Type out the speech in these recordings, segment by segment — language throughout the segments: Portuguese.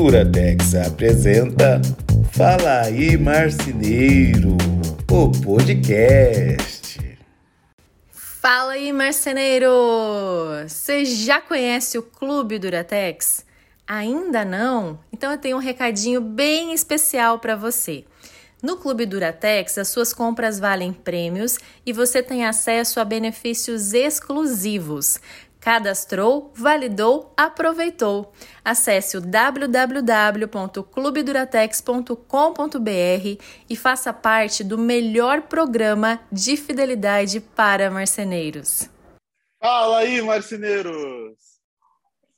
Duratex apresenta Fala aí Marceneiro, o podcast. Fala aí, marceneiro! Você já conhece o Clube Duratex? Ainda não? Então eu tenho um recadinho bem especial para você. No Clube Duratex, as suas compras valem prêmios e você tem acesso a benefícios exclusivos. Cadastrou, validou, aproveitou. Acesse o www.clubeduratex.com.br e faça parte do melhor programa de fidelidade para marceneiros. Fala aí, marceneiros!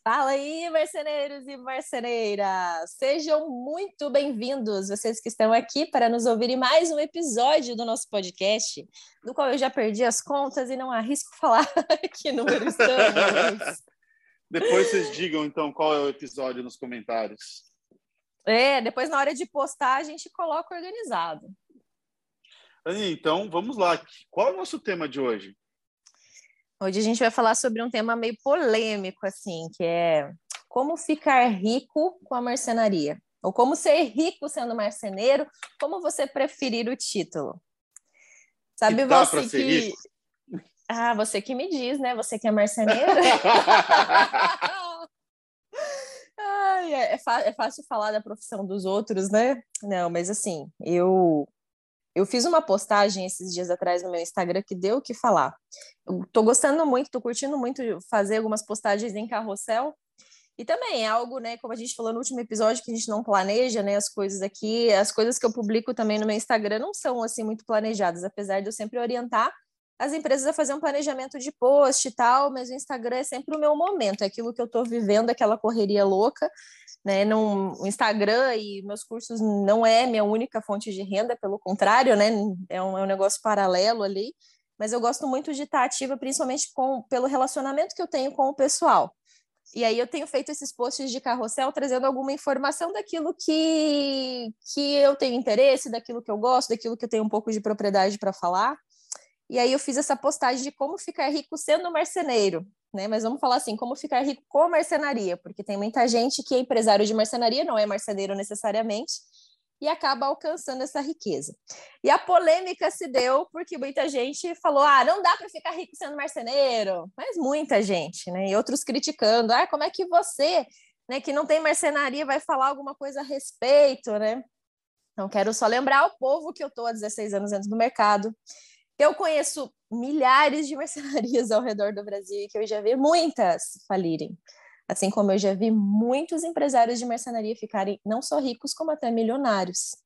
Fala aí, marceneiros e marceneiras! Sejam muito bem-vindos, vocês que estão aqui para nos ouvir em mais um episódio do nosso podcast, do qual eu já perdi as contas e não arrisco falar que número estamos. depois vocês digam, então, qual é o episódio nos comentários. É, depois na hora de postar a gente coloca organizado. Então, vamos lá. Qual é o nosso tema de hoje? Hoje a gente vai falar sobre um tema meio polêmico, assim, que é como ficar rico com a marcenaria. Ou como ser rico sendo marceneiro, como você preferir o título. Sabe você que. Rico? Ah, você que me diz, né? Você que é marceneiro. Ai, é, é, é fácil falar da profissão dos outros, né? Não, mas assim, eu eu fiz uma postagem esses dias atrás no meu Instagram que deu o que falar. Eu tô gostando muito, tô curtindo muito fazer algumas postagens em carrossel. E também é algo, né, como a gente falou no último episódio, que a gente não planeja, né, as coisas aqui, as coisas que eu publico também no meu Instagram não são assim muito planejadas, apesar de eu sempre orientar as empresas a fazer um planejamento de post e tal, mas o Instagram é sempre o meu momento, é aquilo que eu estou vivendo, aquela correria louca, né? Num, o Instagram e meus cursos não é minha única fonte de renda, pelo contrário, né? É um, é um negócio paralelo ali, mas eu gosto muito de estar ativa, principalmente com, pelo relacionamento que eu tenho com o pessoal. E aí eu tenho feito esses posts de carrossel trazendo alguma informação daquilo que, que eu tenho interesse, daquilo que eu gosto, daquilo que eu tenho um pouco de propriedade para falar. E aí eu fiz essa postagem de como ficar rico sendo marceneiro, né? Mas vamos falar assim, como ficar rico com marcenaria, porque tem muita gente que é empresário de marcenaria, não é marceneiro necessariamente, e acaba alcançando essa riqueza. E a polêmica se deu porque muita gente falou: ah, não dá para ficar rico sendo marceneiro, mas muita gente, né? E outros criticando: ah, como é que você, né, que não tem marcenaria, vai falar alguma coisa a respeito, né? Então, quero só lembrar ao povo que eu estou há 16 anos dentro do mercado, eu conheço milhares de mercenarias ao redor do Brasil e que eu já vi muitas falirem. Assim como eu já vi muitos empresários de mercenaria ficarem não só ricos, como até milionários.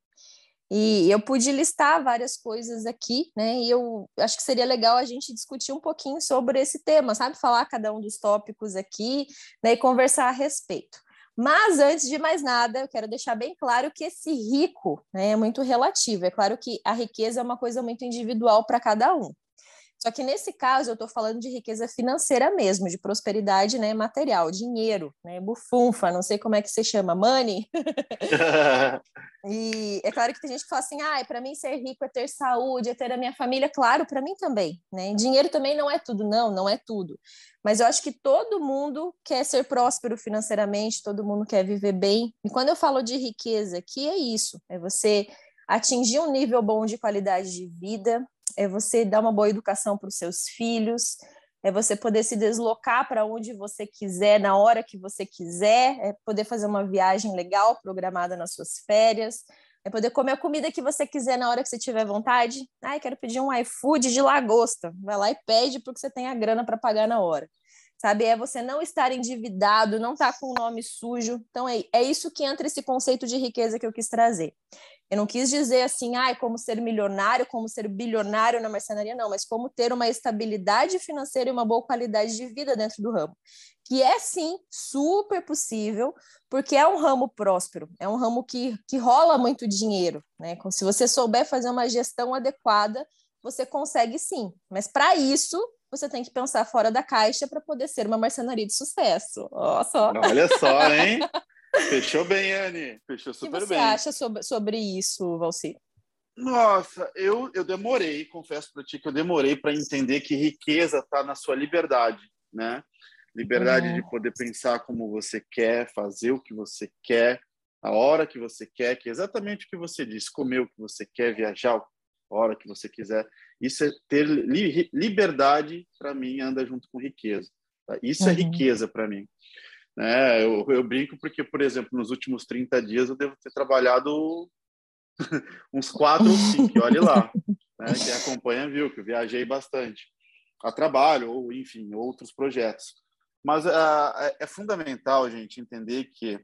E eu pude listar várias coisas aqui, né? E eu acho que seria legal a gente discutir um pouquinho sobre esse tema, sabe? Falar cada um dos tópicos aqui, né? E conversar a respeito. Mas antes de mais nada, eu quero deixar bem claro que esse rico né, é muito relativo. É claro que a riqueza é uma coisa muito individual para cada um. Só que nesse caso eu estou falando de riqueza financeira mesmo, de prosperidade né, material, dinheiro, né, bufunfa, não sei como é que você chama, money. e é claro que tem gente que fala assim, ah, para mim ser rico é ter saúde, é ter a minha família. Claro, para mim também. Né? Dinheiro também não é tudo, não, não é tudo. Mas eu acho que todo mundo quer ser próspero financeiramente, todo mundo quer viver bem. E quando eu falo de riqueza aqui, é isso: é você atingir um nível bom de qualidade de vida, é você dar uma boa educação para os seus filhos, é você poder se deslocar para onde você quiser, na hora que você quiser, é poder fazer uma viagem legal programada nas suas férias, é poder comer a comida que você quiser na hora que você tiver vontade. Ai, quero pedir um iFood de lagosta. Vai lá e pede porque você tem a grana para pagar na hora. Sabe, é você não estar endividado, não estar tá com o nome sujo. Então, é, é isso que entra esse conceito de riqueza que eu quis trazer. Eu não quis dizer assim, ah, como ser milionário, como ser bilionário na marcenaria, não, mas como ter uma estabilidade financeira e uma boa qualidade de vida dentro do ramo. Que é sim super possível, porque é um ramo próspero, é um ramo que, que rola muito dinheiro, né? Se você souber fazer uma gestão adequada, você consegue sim. Mas para isso, você tem que pensar fora da caixa para poder ser uma marcenaria de sucesso. Nossa. Olha só, hein? Fechou bem, Anne. Fechou super bem. O que você bem. acha sobre, sobre isso, Valci? Nossa, eu, eu demorei, confesso para ti que eu demorei para entender que riqueza está na sua liberdade, né? liberdade uhum. de poder pensar como você quer, fazer o que você quer, a hora que você quer, que é exatamente o que você disse, comer o que você quer, viajar a hora que você quiser. Isso é ter li liberdade, para mim, anda junto com riqueza. Tá? Isso é uhum. é riqueza para mim. Né? Eu, eu, brinco porque, por exemplo, nos últimos 30 dias eu devo ter trabalhado uns quatro ou cinco, olhe lá. Né? Quem acompanha viu que eu viajei bastante a trabalho ou, enfim, outros projetos. Mas uh, é fundamental, gente, entender que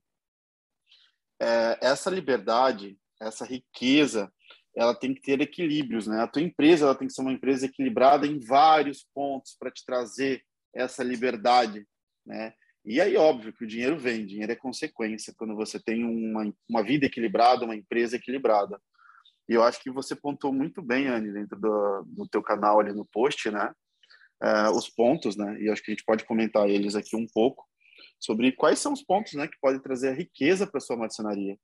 é, essa liberdade, essa riqueza, ela tem que ter equilíbrios, né? A tua empresa ela tem que ser uma empresa equilibrada em vários pontos para te trazer essa liberdade, né? E aí, óbvio que o dinheiro vem, dinheiro é consequência quando você tem uma, uma vida equilibrada, uma empresa equilibrada. E eu acho que você pontuou muito bem, Anne, dentro do, do teu canal ali no post, né? Uh, os pontos, né? E acho que a gente pode comentar eles aqui um pouco sobre quais são os pontos, né, que podem trazer a riqueza para sua marcenaria.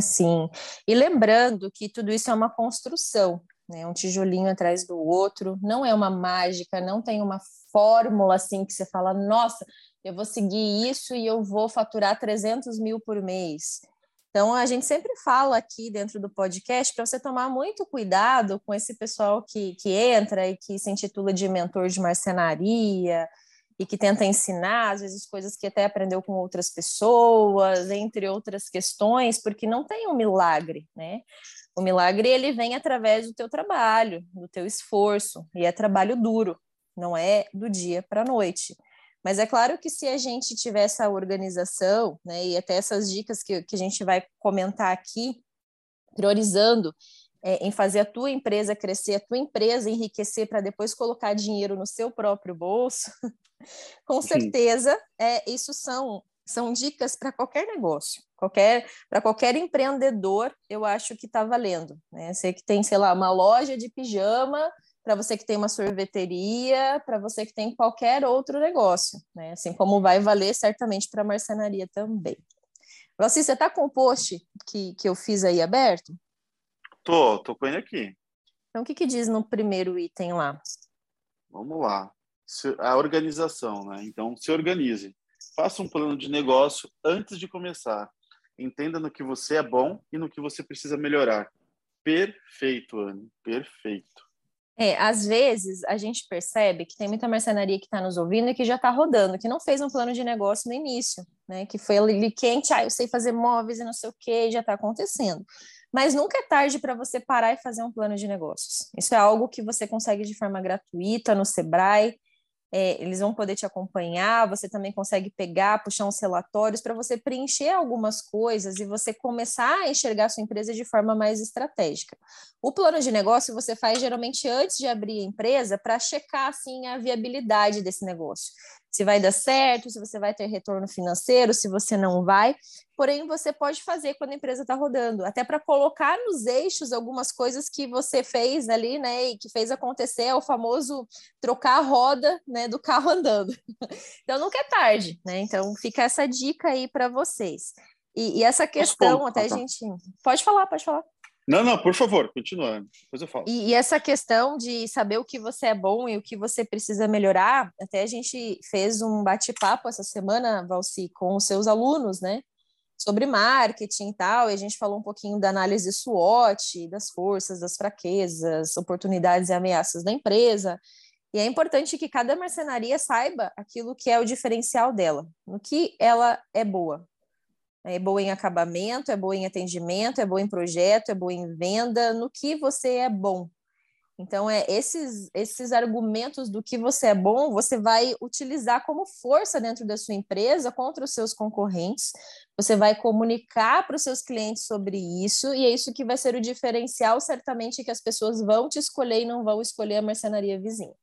Sim, e lembrando que tudo isso é uma construção, né? Um tijolinho atrás do outro, não é uma mágica, não tem uma fórmula assim que você fala, nossa, eu vou seguir isso e eu vou faturar 300 mil por mês. Então, a gente sempre fala aqui dentro do podcast para você tomar muito cuidado com esse pessoal que, que entra e que se intitula de mentor de marcenaria e que tenta ensinar, às vezes, coisas que até aprendeu com outras pessoas, entre outras questões, porque não tem um milagre, né? O milagre, ele vem através do teu trabalho, do teu esforço, e é trabalho duro, não é do dia para a noite. Mas é claro que se a gente tiver essa organização, né, e até essas dicas que, que a gente vai comentar aqui, priorizando é, em fazer a tua empresa crescer, a tua empresa enriquecer para depois colocar dinheiro no seu próprio bolso, com certeza é, isso são, são dicas para qualquer negócio, qualquer para qualquer empreendedor, eu acho que está valendo. Né? Você que tem, sei lá, uma loja de pijama para você que tem uma sorveteria, para você que tem qualquer outro negócio, né? Assim como vai valer certamente para a marcenaria também. Valci, você está com o post que, que eu fiz aí aberto? Tô, tô com ele aqui. Então, o que, que diz no primeiro item lá? Vamos lá. A organização, né? Então, se organize. Faça um plano de negócio antes de começar. Entenda no que você é bom e no que você precisa melhorar. Perfeito, Anne. Perfeito. É, às vezes a gente percebe que tem muita marcenaria que está nos ouvindo e que já está rodando, que não fez um plano de negócio no início, né? Que foi ali quente, ah, eu sei fazer móveis e não sei o que, já está acontecendo. Mas nunca é tarde para você parar e fazer um plano de negócios. Isso é algo que você consegue de forma gratuita no Sebrae é, eles vão poder te acompanhar, você também consegue pegar, puxar uns relatórios para você preencher algumas coisas e você começar a enxergar a sua empresa de forma mais estratégica. O plano de negócio você faz geralmente antes de abrir a empresa para checar assim a viabilidade desse negócio se vai dar certo, se você vai ter retorno financeiro, se você não vai. Porém, você pode fazer quando a empresa está rodando, até para colocar nos eixos algumas coisas que você fez ali, né, e que fez acontecer, é o famoso trocar a roda, né, do carro andando. Então, nunca é tarde, né? Então, fica essa dica aí para vocês. E, e, essa questão, até a gente. Pode falar, pode falar. Não, não, por favor, continua. Depois eu falo. E, e, essa questão de saber o que você é bom e o que você precisa melhorar, até a gente fez um bate-papo essa semana, Valci, com os seus alunos, né? Sobre marketing e tal, e a gente falou um pouquinho da análise SWOT, das forças, das fraquezas, oportunidades e ameaças da empresa. E é importante que cada marcenaria saiba aquilo que é o diferencial dela, no que ela é boa, é boa em acabamento, é boa em atendimento, é boa em projeto, é boa em venda, no que você é bom. Então, é esses, esses argumentos do que você é bom, você vai utilizar como força dentro da sua empresa contra os seus concorrentes. Você vai comunicar para os seus clientes sobre isso, e é isso que vai ser o diferencial, certamente, que as pessoas vão te escolher e não vão escolher a marcenaria vizinha.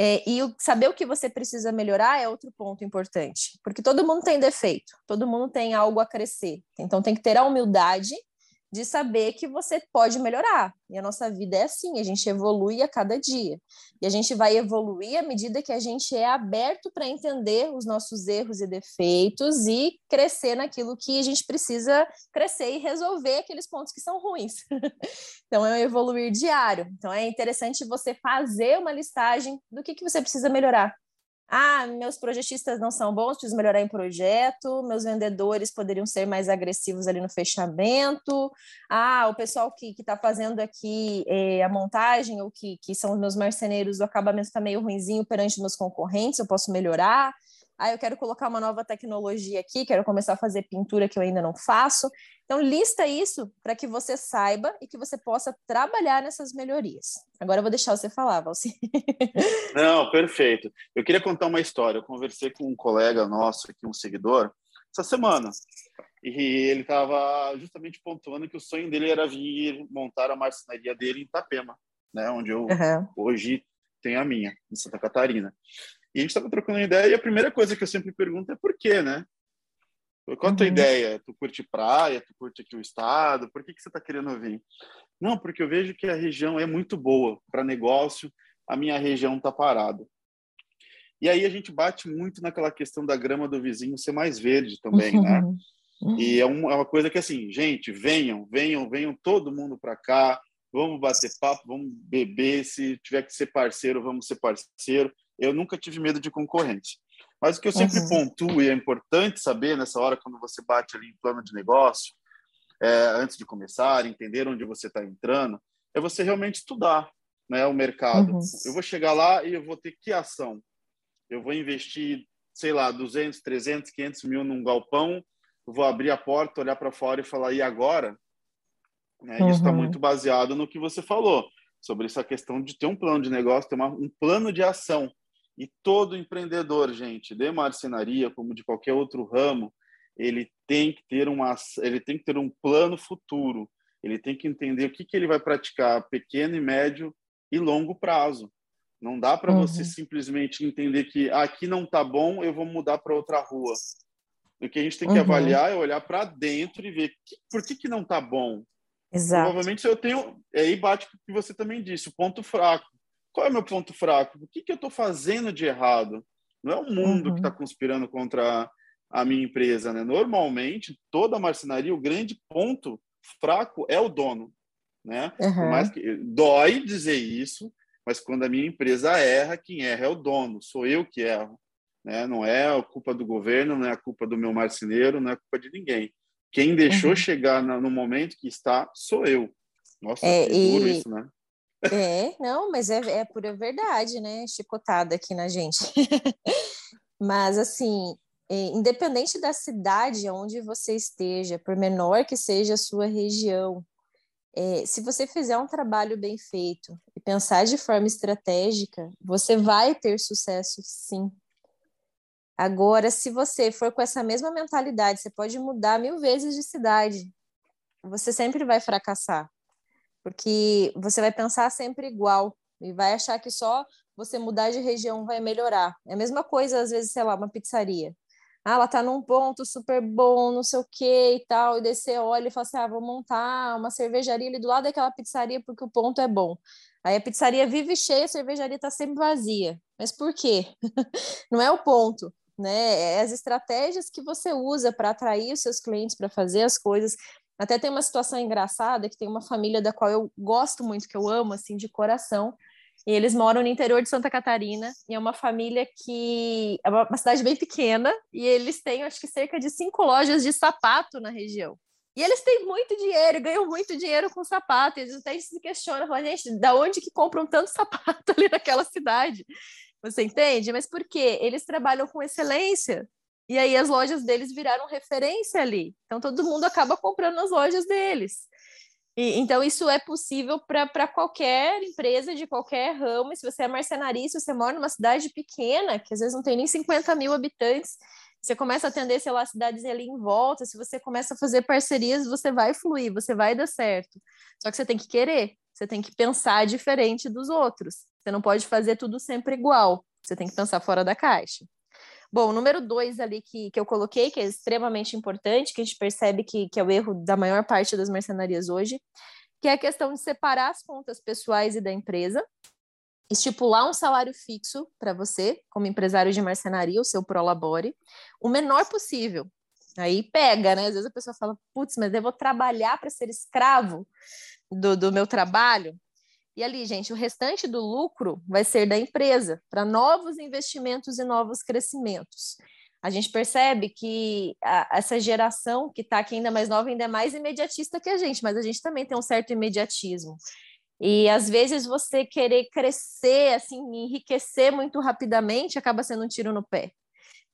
É, e o, saber o que você precisa melhorar é outro ponto importante, porque todo mundo tem defeito, todo mundo tem algo a crescer. Então tem que ter a humildade de saber que você pode melhorar. E a nossa vida é assim, a gente evolui a cada dia. E a gente vai evoluir à medida que a gente é aberto para entender os nossos erros e defeitos e crescer naquilo que a gente precisa crescer e resolver aqueles pontos que são ruins. então é um evoluir diário. Então é interessante você fazer uma listagem do que, que você precisa melhorar Ah, meus projetistas não são bons, preciso melhorar em projeto. Meus vendedores poderiam ser mais agressivos ali no fechamento. Ah, o pessoal que está fazendo aqui eh, a montagem, ou que, que são os meus marceneiros, o acabamento está meio ruinzinho perante meus concorrentes, eu posso melhorar ah, eu quero colocar uma nova tecnologia aqui, quero começar a fazer pintura que eu ainda não faço. Então, lista isso para que você saiba e que você possa trabalhar nessas melhorias. Agora eu vou deixar você falar, Valci. Não, perfeito. Eu queria contar uma história. Eu conversei com um colega nosso aqui, um seguidor, essa semana. E ele estava justamente pontuando que o sonho dele era vir montar a marcenaria dele em Itapema, né, onde eu uhum. hoje tenho a minha, em Santa Catarina. E a gente estava trocando ideia e a primeira coisa que eu sempre pergunto é por quê, né? Qual a tua uhum. ideia? Tu curte praia? Tu curte aqui o estado? Por que, que você está querendo vir? Não, porque eu vejo que a região é muito boa para negócio, a minha região está parada. E aí a gente bate muito naquela questão da grama do vizinho ser mais verde também, uhum. né? Uhum. E é, um, é, uma coisa que assim, gente, venham, venham, venham todo mundo para cá, vamos bater papo, vamos beber, se tiver que ser parceiro, vamos ser parceiro eu nunca tive medo de concorrente. Mas o que eu sempre uhum. pontuo, e é importante saber nessa hora, quando você bate ali em plano de negócio, é, antes de começar, entender onde você está entrando, é você realmente estudar né, o mercado. Uhum. Eu vou chegar lá e eu vou ter que ação? Eu vou investir, sei lá, 200, 300, 500 mil num galpão, vou abrir a porta, olhar para fora e falar, e agora? Né, uhum. Isso está muito baseado no que você falou, sobre essa questão de ter um plano de negócio, ter uma, um plano de ação. E todo empreendedor, gente, de marcenaria, como de qualquer outro ramo, ele tem que ter uma, ele tem que ter um plano futuro. Ele tem que entender o que, que ele vai praticar pequeno e médio e longo prazo. Não dá para uhum. você simplesmente entender que ah, aqui não está bom, eu vou mudar para outra rua. O que a gente tem que uhum. avaliar é olhar para dentro e ver que, por que, que não está bom. Exato. Provavelmente eu tenho. Aí bate o que você também disse, o ponto fraco. Qual é o meu ponto fraco? O que, que eu estou fazendo de errado? Não é o mundo uhum. que está conspirando contra a minha empresa, né? Normalmente, toda marcenaria, o grande ponto fraco é o dono, né? Uhum. que dói dizer isso, mas quando a minha empresa erra, quem erra é o dono, sou eu que erro, né? Não é a culpa do governo, não é a culpa do meu marceneiro, não é a culpa de ninguém. Quem deixou uhum. chegar no momento que está sou eu. Nossa, é, que duro e... isso, né? É, não, mas é, é pura verdade, né? Chicotada aqui na gente. mas, assim, é, independente da cidade onde você esteja, por menor que seja a sua região, é, se você fizer um trabalho bem feito e pensar de forma estratégica, você vai ter sucesso, sim. Agora, se você for com essa mesma mentalidade, você pode mudar mil vezes de cidade, você sempre vai fracassar porque você vai pensar sempre igual e vai achar que só você mudar de região vai melhorar. É a mesma coisa, às vezes, sei lá, uma pizzaria. Ah, ela tá num ponto super bom, não sei o que e tal, e você olha e fala assim, ah, vou montar uma cervejaria ali do lado daquela pizzaria porque o ponto é bom. Aí a pizzaria vive cheia, a cervejaria tá sempre vazia. Mas por quê? não é o ponto, né? É as estratégias que você usa para atrair os seus clientes, para fazer as coisas. Até tem uma situação engraçada que tem uma família da qual eu gosto muito, que eu amo assim de coração. E eles moram no interior de Santa Catarina, e é uma família que é uma cidade bem pequena, e eles têm, acho que, cerca de cinco lojas de sapato na região. E eles têm muito dinheiro, ganham muito dinheiro com sapato. E eles até se questionam, falam, gente, da onde que compram tanto sapato ali naquela cidade? Você entende? Mas por quê? Eles trabalham com excelência. E aí as lojas deles viraram referência ali. Então todo mundo acaba comprando nas lojas deles. E, então isso é possível para qualquer empresa de qualquer ramo. Se você é marcenarista, você mora numa cidade pequena, que às vezes não tem nem 50 mil habitantes, você começa a atender, sei lá, cidades ali em volta, se você começa a fazer parcerias, você vai fluir, você vai dar certo. Só que você tem que querer, você tem que pensar diferente dos outros. Você não pode fazer tudo sempre igual. Você tem que pensar fora da caixa. Bom, o número dois ali que, que eu coloquei, que é extremamente importante, que a gente percebe que, que é o erro da maior parte das mercenarias hoje, que é a questão de separar as contas pessoais e da empresa, estipular um salário fixo para você, como empresário de marcenaria, o seu prolabore, o menor possível. Aí pega, né? Às vezes a pessoa fala, putz, mas eu vou trabalhar para ser escravo do, do meu trabalho. E ali, gente, o restante do lucro vai ser da empresa para novos investimentos e novos crescimentos. A gente percebe que a, essa geração que está aqui ainda mais nova ainda é mais imediatista que a gente, mas a gente também tem um certo imediatismo. E às vezes você querer crescer, assim, enriquecer muito rapidamente acaba sendo um tiro no pé.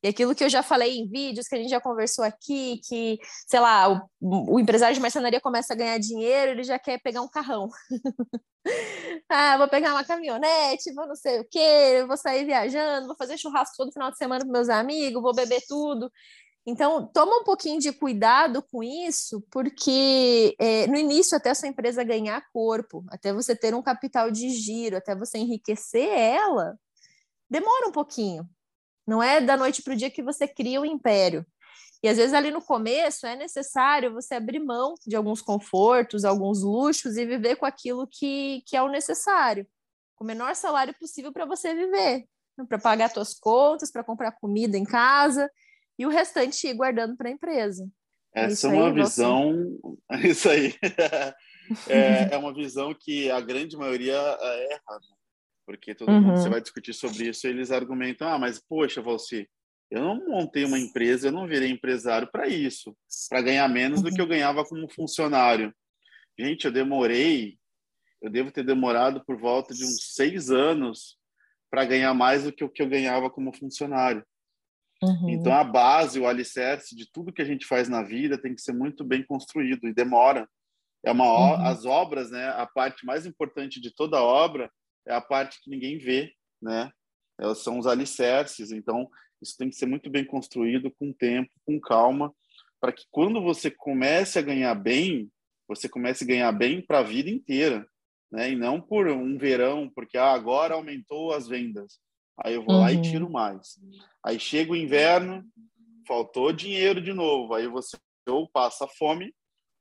E aquilo que eu já falei em vídeos, que a gente já conversou aqui, que, sei lá, o, o empresário de marcenaria começa a ganhar dinheiro, ele já quer pegar um carrão. ah, vou pegar uma caminhonete, vou não sei o quê, vou sair viajando, vou fazer churrasco todo final de semana com meus amigos, vou beber tudo. Então, toma um pouquinho de cuidado com isso, porque é, no início, até a sua empresa ganhar corpo, até você ter um capital de giro, até você enriquecer ela, demora um pouquinho. Não é da noite para o dia que você cria o um império. E às vezes ali no começo é necessário você abrir mão de alguns confortos, alguns luxos e viver com aquilo que, que é o necessário, com o menor salário possível para você viver, para pagar suas contas, para comprar comida em casa e o restante ir guardando para a empresa. Essa é uma visão. Você... Isso aí. é, é, uma visão que a grande maioria é, erra. Porque todo uhum. mundo você vai discutir sobre isso, eles argumentam: ah, mas poxa, Valci, eu não montei uma empresa, eu não virei empresário para isso, para ganhar menos uhum. do que eu ganhava como funcionário. Gente, eu demorei, eu devo ter demorado por volta de uns seis anos para ganhar mais do que o que eu ganhava como funcionário. Uhum. Então, a base, o alicerce de tudo que a gente faz na vida tem que ser muito bem construído e demora. É uma uhum. as obras, né? A parte mais importante de toda obra é a parte que ninguém vê, né? Elas são os alicerces. Então, isso tem que ser muito bem construído, com tempo, com calma, para que quando você comece a ganhar bem, você comece a ganhar bem para a vida inteira, né? E não por um verão, porque ah, agora aumentou as vendas. Aí eu vou uhum. lá e uhum. tiro mais. Aí chega o inverno, faltou dinheiro de novo. Aí você ou passa fome,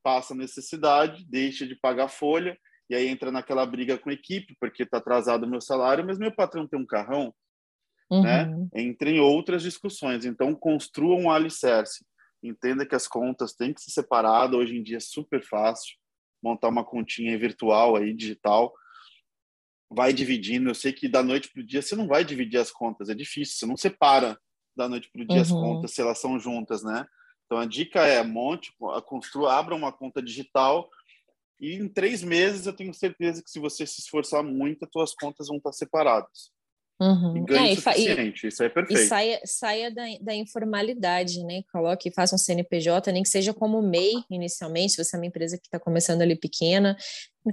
passa necessidade, deixa de pagar folha e aí entra naquela briga com a equipe, porque está atrasado o meu salário, mas meu patrão tem um carrão, né? uhum. né? Entre outras discussões. Então, construa um alicerce. Entenda que as contas têm que ser separadas. Hoje em dia é super fácil montar uma continha virtual aí, digital. Vai dividindo. Eu sei que da noite para o dia você não vai dividir as contas, é difícil. Você não separa da noite para o dia uhum. as contas se elas são juntas, né? Então a dica é monte, construa, abra uma conta digital e em três meses eu tenho certeza que se você se esforçar muito, as suas contas vão estar separadas. Uhum. E é, suficiente, e, isso é perfeito. E saia, saia da, da informalidade, né? Coloque, faça um CNPJ, nem que seja como MEI inicialmente, se você é uma empresa que está começando ali pequena.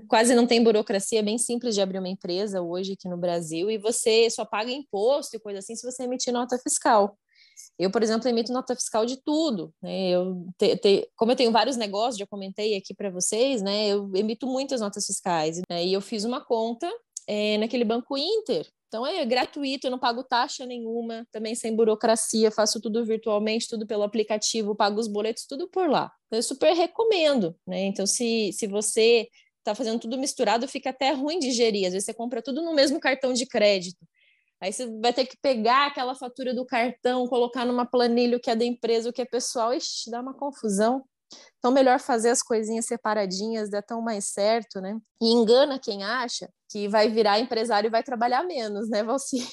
Quase não tem burocracia, é bem simples de abrir uma empresa hoje aqui no Brasil, e você só paga imposto e coisa assim se você emitir nota fiscal. Eu, por exemplo, emito nota fiscal de tudo. Né? Eu te, te, como eu tenho vários negócios, já comentei aqui para vocês, né? Eu emito muitas notas fiscais. Né? E eu fiz uma conta é, naquele Banco Inter. Então é gratuito, eu não pago taxa nenhuma, também sem burocracia, faço tudo virtualmente, tudo pelo aplicativo, pago os boletos, tudo por lá. Eu super recomendo, né? Então, se, se você está fazendo tudo misturado, fica até ruim de gerir. Às vezes você compra tudo no mesmo cartão de crédito. Aí você vai ter que pegar aquela fatura do cartão, colocar numa planilha o que é da empresa, o que é pessoal, ixi, dá uma confusão. Então, melhor fazer as coisinhas separadinhas, dá tão mais certo, né? E engana quem acha que vai virar empresário e vai trabalhar menos, né, Valci?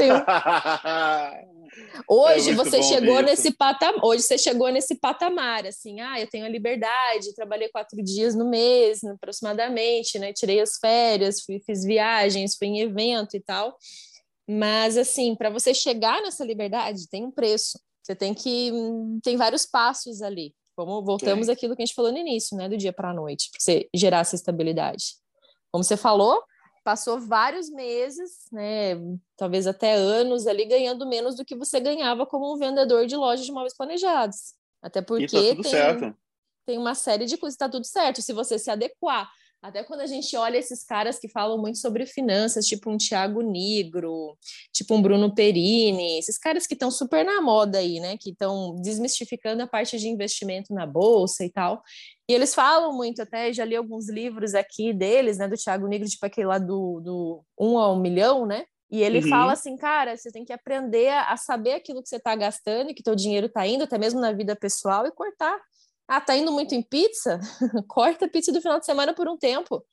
um... Hoje é você chegou isso. nesse patamar, hoje você chegou nesse patamar, assim, ah, eu tenho a liberdade, trabalhei quatro dias no mês, aproximadamente, né? Tirei as férias, fui, fiz viagens, fui em evento e tal. Mas assim, para você chegar nessa liberdade, tem um preço. Você tem que tem vários passos ali. Como voltamos àquilo que a gente falou no início, né, do dia para a noite, para você gerar essa estabilidade. Como você falou, passou vários meses, né, talvez até anos ali ganhando menos do que você ganhava como um vendedor de lojas de móveis planejados. Até porque tá tem, tem uma série de coisas, está tudo certo. Se você se adequar até quando a gente olha esses caras que falam muito sobre finanças, tipo um Tiago Negro, tipo um Bruno Perini, esses caras que estão super na moda aí, né? Que estão desmistificando a parte de investimento na bolsa e tal. E eles falam muito, até já li alguns livros aqui deles, né? Do Tiago Negro, tipo aquele lá do, do um ao milhão, né? E ele uhum. fala assim, cara, você tem que aprender a saber aquilo que você está gastando e que teu dinheiro está indo, até mesmo na vida pessoal, e cortar. Ah, tá indo muito em pizza? Corta a pizza do final de semana por um tempo.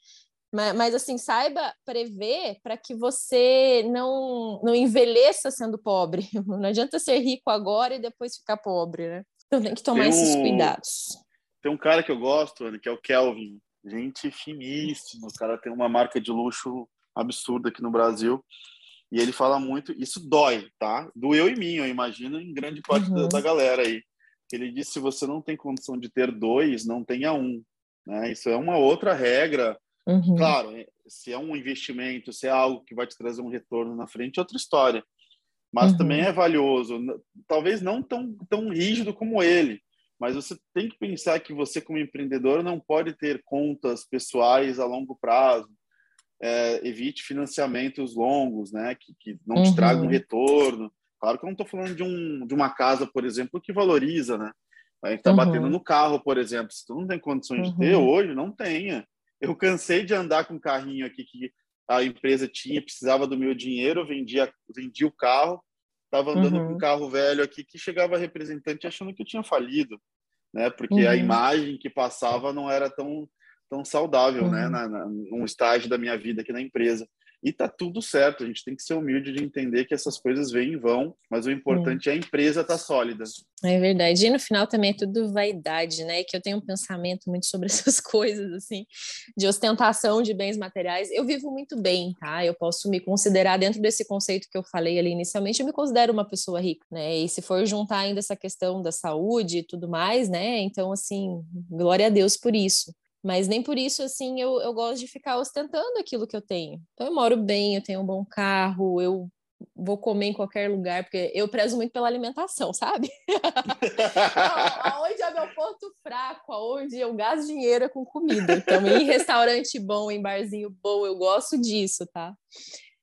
Mas, mas, assim, saiba prever para que você não, não envelheça sendo pobre. Não adianta ser rico agora e depois ficar pobre, né? Então tem que tomar tem um, esses cuidados. Tem um cara que eu gosto, Ana, que é o Kelvin. Gente finíssima. O cara tem uma marca de luxo absurda aqui no Brasil. E ele fala muito, isso dói, tá? Doeu em mim, eu imagino, em grande parte uhum. da, da, galera aí. Ele disse: se você não tem condição de ter dois, não tenha um. Né? Isso é uma outra regra Uhum. Claro, é, se é um investimento, se é algo que vai te trazer um retorno na frente, é outra história. Mas uhum. também é valioso. Talvez não tão, tão rígido como ele, mas você tem que pensar que você, como empreendedor, não pode ter contas pessoais a longo prazo. É, evite financiamentos longos, né, que, que não uhum. te tragam retorno. Claro que eu não estou falando de, um, de uma casa, por exemplo, que valoriza, né? A gente está uhum. batendo no carro, por exemplo. Se tu não tem condições de ter uhum. hoje, não tenha. Eu cansei de andar com um carrinho aqui que a empresa tinha, precisava do meu dinheiro, vendia, vendia o carro, estava andando uhum. com um carro velho aqui que chegava representante achando que eu tinha falido, né? Porque uhum. a imagem que passava não era tão tão saudável, né? uhum. né? Na, na, num estágio da minha vida aqui na empresa. E tá tudo certo, a gente tem que ser humilde de entender que essas coisas vêm e vão, mas o importante é, é a empresa estar tá sólida. É verdade. E no final também é tudo vaidade, né? Que eu tenho um pensamento muito sobre essas coisas, assim, de ostentação de bens materiais. Eu vivo muito bem, tá? Eu posso me considerar, dentro desse conceito que eu falei ali inicialmente, eu me considero uma pessoa rica, né? E se for juntar ainda essa questão da saúde e tudo mais, né? Então, assim, glória a Deus por isso. Mas nem por isso, assim, eu, eu gosto de ficar ostentando aquilo que eu tenho. Então, eu moro bem, eu tenho um bom carro, eu vou comer em qualquer lugar, porque eu prezo muito pela alimentação, sabe? aonde é meu ponto fraco, aonde eu gasto dinheiro é com comida. Então, em restaurante bom, em barzinho bom, eu gosto disso, tá?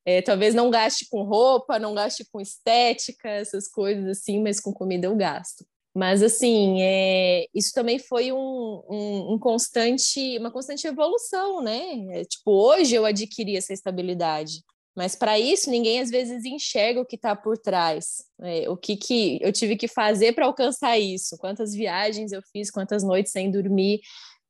É, talvez não gaste com roupa, não gaste com estética, essas coisas assim, mas com comida eu gasto. Mas, assim, é, isso também foi um, um, um, constante, uma constante evolução, né? É, tipo, hoje eu adquiri essa estabilidade, mas para isso ninguém às vezes enxerga o que está por trás, é, o que, que eu tive que fazer para alcançar isso, quantas viagens eu fiz, quantas noites sem dormir,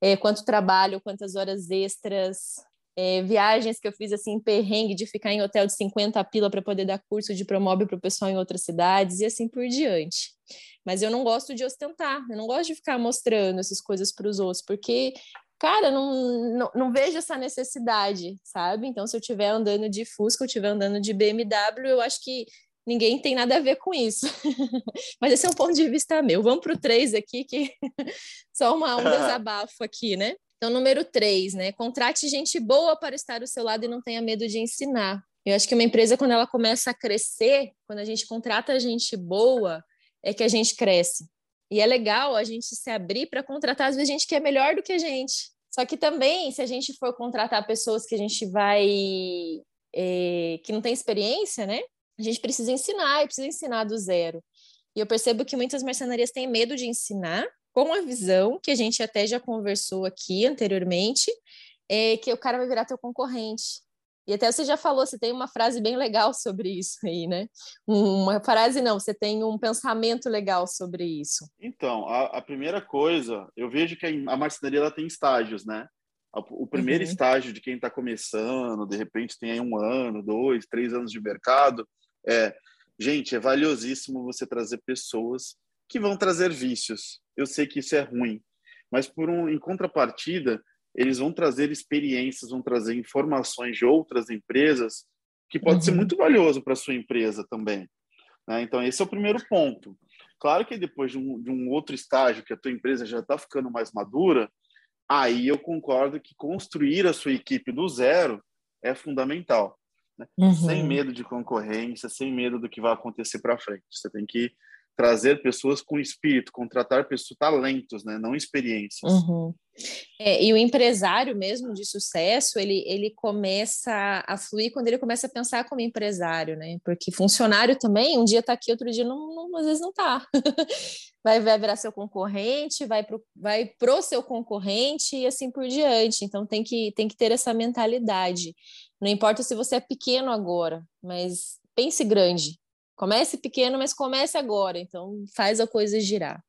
é, quanto trabalho, quantas horas extras, é, viagens que eu fiz assim, perrengue de ficar em hotel de 50 pila para poder dar curso de promóvel para o pessoal em outras cidades e assim por diante. Mas eu não gosto de ostentar, eu não gosto de ficar mostrando essas coisas para os outros, porque, cara, não, não, não, vejo essa necessidade, sabe? Então, se eu estiver andando de Fusca, eu estiver andando de BMW, eu acho que ninguém tem nada a ver com isso. Mas esse é um ponto de vista meu. Vamos para o 3 aqui, que só uma, um desabafo aqui, né? Então, número 3, né? Contrate gente boa para estar ao seu lado e não tenha medo de ensinar. Eu acho que uma empresa, quando ela começa a crescer, quando a gente contrata gente boa, é que a gente cresce. E é legal a gente se abrir para contratar, às vezes, gente que é melhor do que a gente. Só que também, se a gente for contratar pessoas que a gente vai. É, que não tem experiência, né? A gente precisa ensinar e precisa ensinar do zero. E eu percebo que muitas mercenarias têm medo de ensinar, com a visão, que a gente até já conversou aqui anteriormente, é que o cara vai virar teu concorrente. E até você já falou, você tem uma frase bem legal sobre isso aí, né? Uma frase não, você tem um pensamento legal sobre isso. Então, a, a primeira coisa, eu vejo que a marcenaria ela tem estágios, né? O primeiro uhum. estágio de quem está começando, de repente tem aí um ano, dois, três anos de mercado, é, gente, é valiosíssimo você trazer pessoas que vão trazer vícios. Eu sei que isso é ruim, mas por um, em contrapartida, eles vão trazer experiências, vão trazer informações de outras empresas que pode uhum. ser muito valioso para a sua empresa também. Né? Então, esse é o primeiro ponto. Claro que depois de um, de um outro estágio, que a tua empresa já está ficando mais madura, aí eu concordo que construir a sua equipe do zero é fundamental. Né? Uhum. Sem medo de concorrência, sem medo do que vai acontecer para frente. Você tem que trazer pessoas com espírito, contratar pessoas, talentos, né? não experiências. Uhum. É, e o empresário mesmo de sucesso, ele, ele começa a fluir quando ele começa a pensar como empresário, né? Porque funcionário também, um dia está aqui, outro dia não, não, às vezes não está. vai, vai virar seu concorrente, vai pro, vai pro seu concorrente e assim por diante. Então tem que, tem que ter essa mentalidade. Não importa se você é pequeno agora, mas pense grande, Comece pequeno, mas comece agora. Então, faz a coisa girar.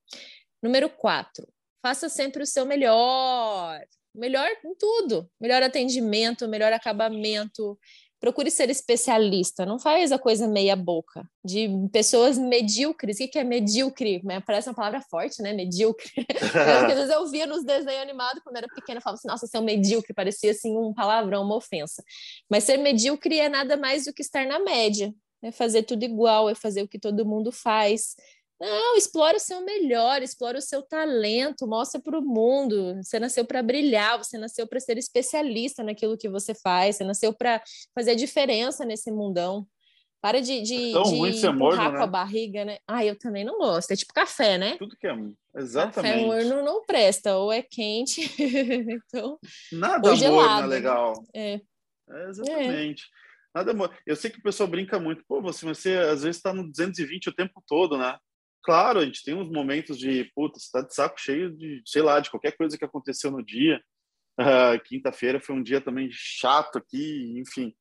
Número quatro, faça sempre o seu melhor. melhor em tudo, melhor atendimento, melhor acabamento, procure ser especialista, não faz a coisa meia boca, de pessoas medíocres. O que é medíocre? Parece uma palavra forte, né? Medíocre. Porque às vezes eu via nos desenhos animados quando era pequena, eu falava assim, nossa, ser um medíocre, parecia assim um palavrão, uma ofensa. Mas ser medíocre é nada mais do que estar na média, é fazer tudo igual, é fazer o que todo mundo faz. Não, explora o seu melhor, explora o seu talento, mostra para o mundo. Você nasceu para brilhar, você nasceu para ser especialista naquilo que você faz, você nasceu para fazer a diferença nesse mundão. Para de, de, é de empurrar morno, com a né? barriga, né? Ah, eu também não gosto. É tipo café, né? Tudo que é. Exatamente. Café morno não presta, ou é quente. então, Nada ou gelado. morno é legal. É. é exatamente. É. Nada. Eu sei que o pessoal brinca muito. Pô, você, você às vezes está no 220 o tempo todo, né? claro, a gente tem uns momentos de, puta, você tá de saco cheio de, sei lá, de qualquer coisa que aconteceu no dia. Uh, Quinta-feira foi um dia também chato aqui, enfim.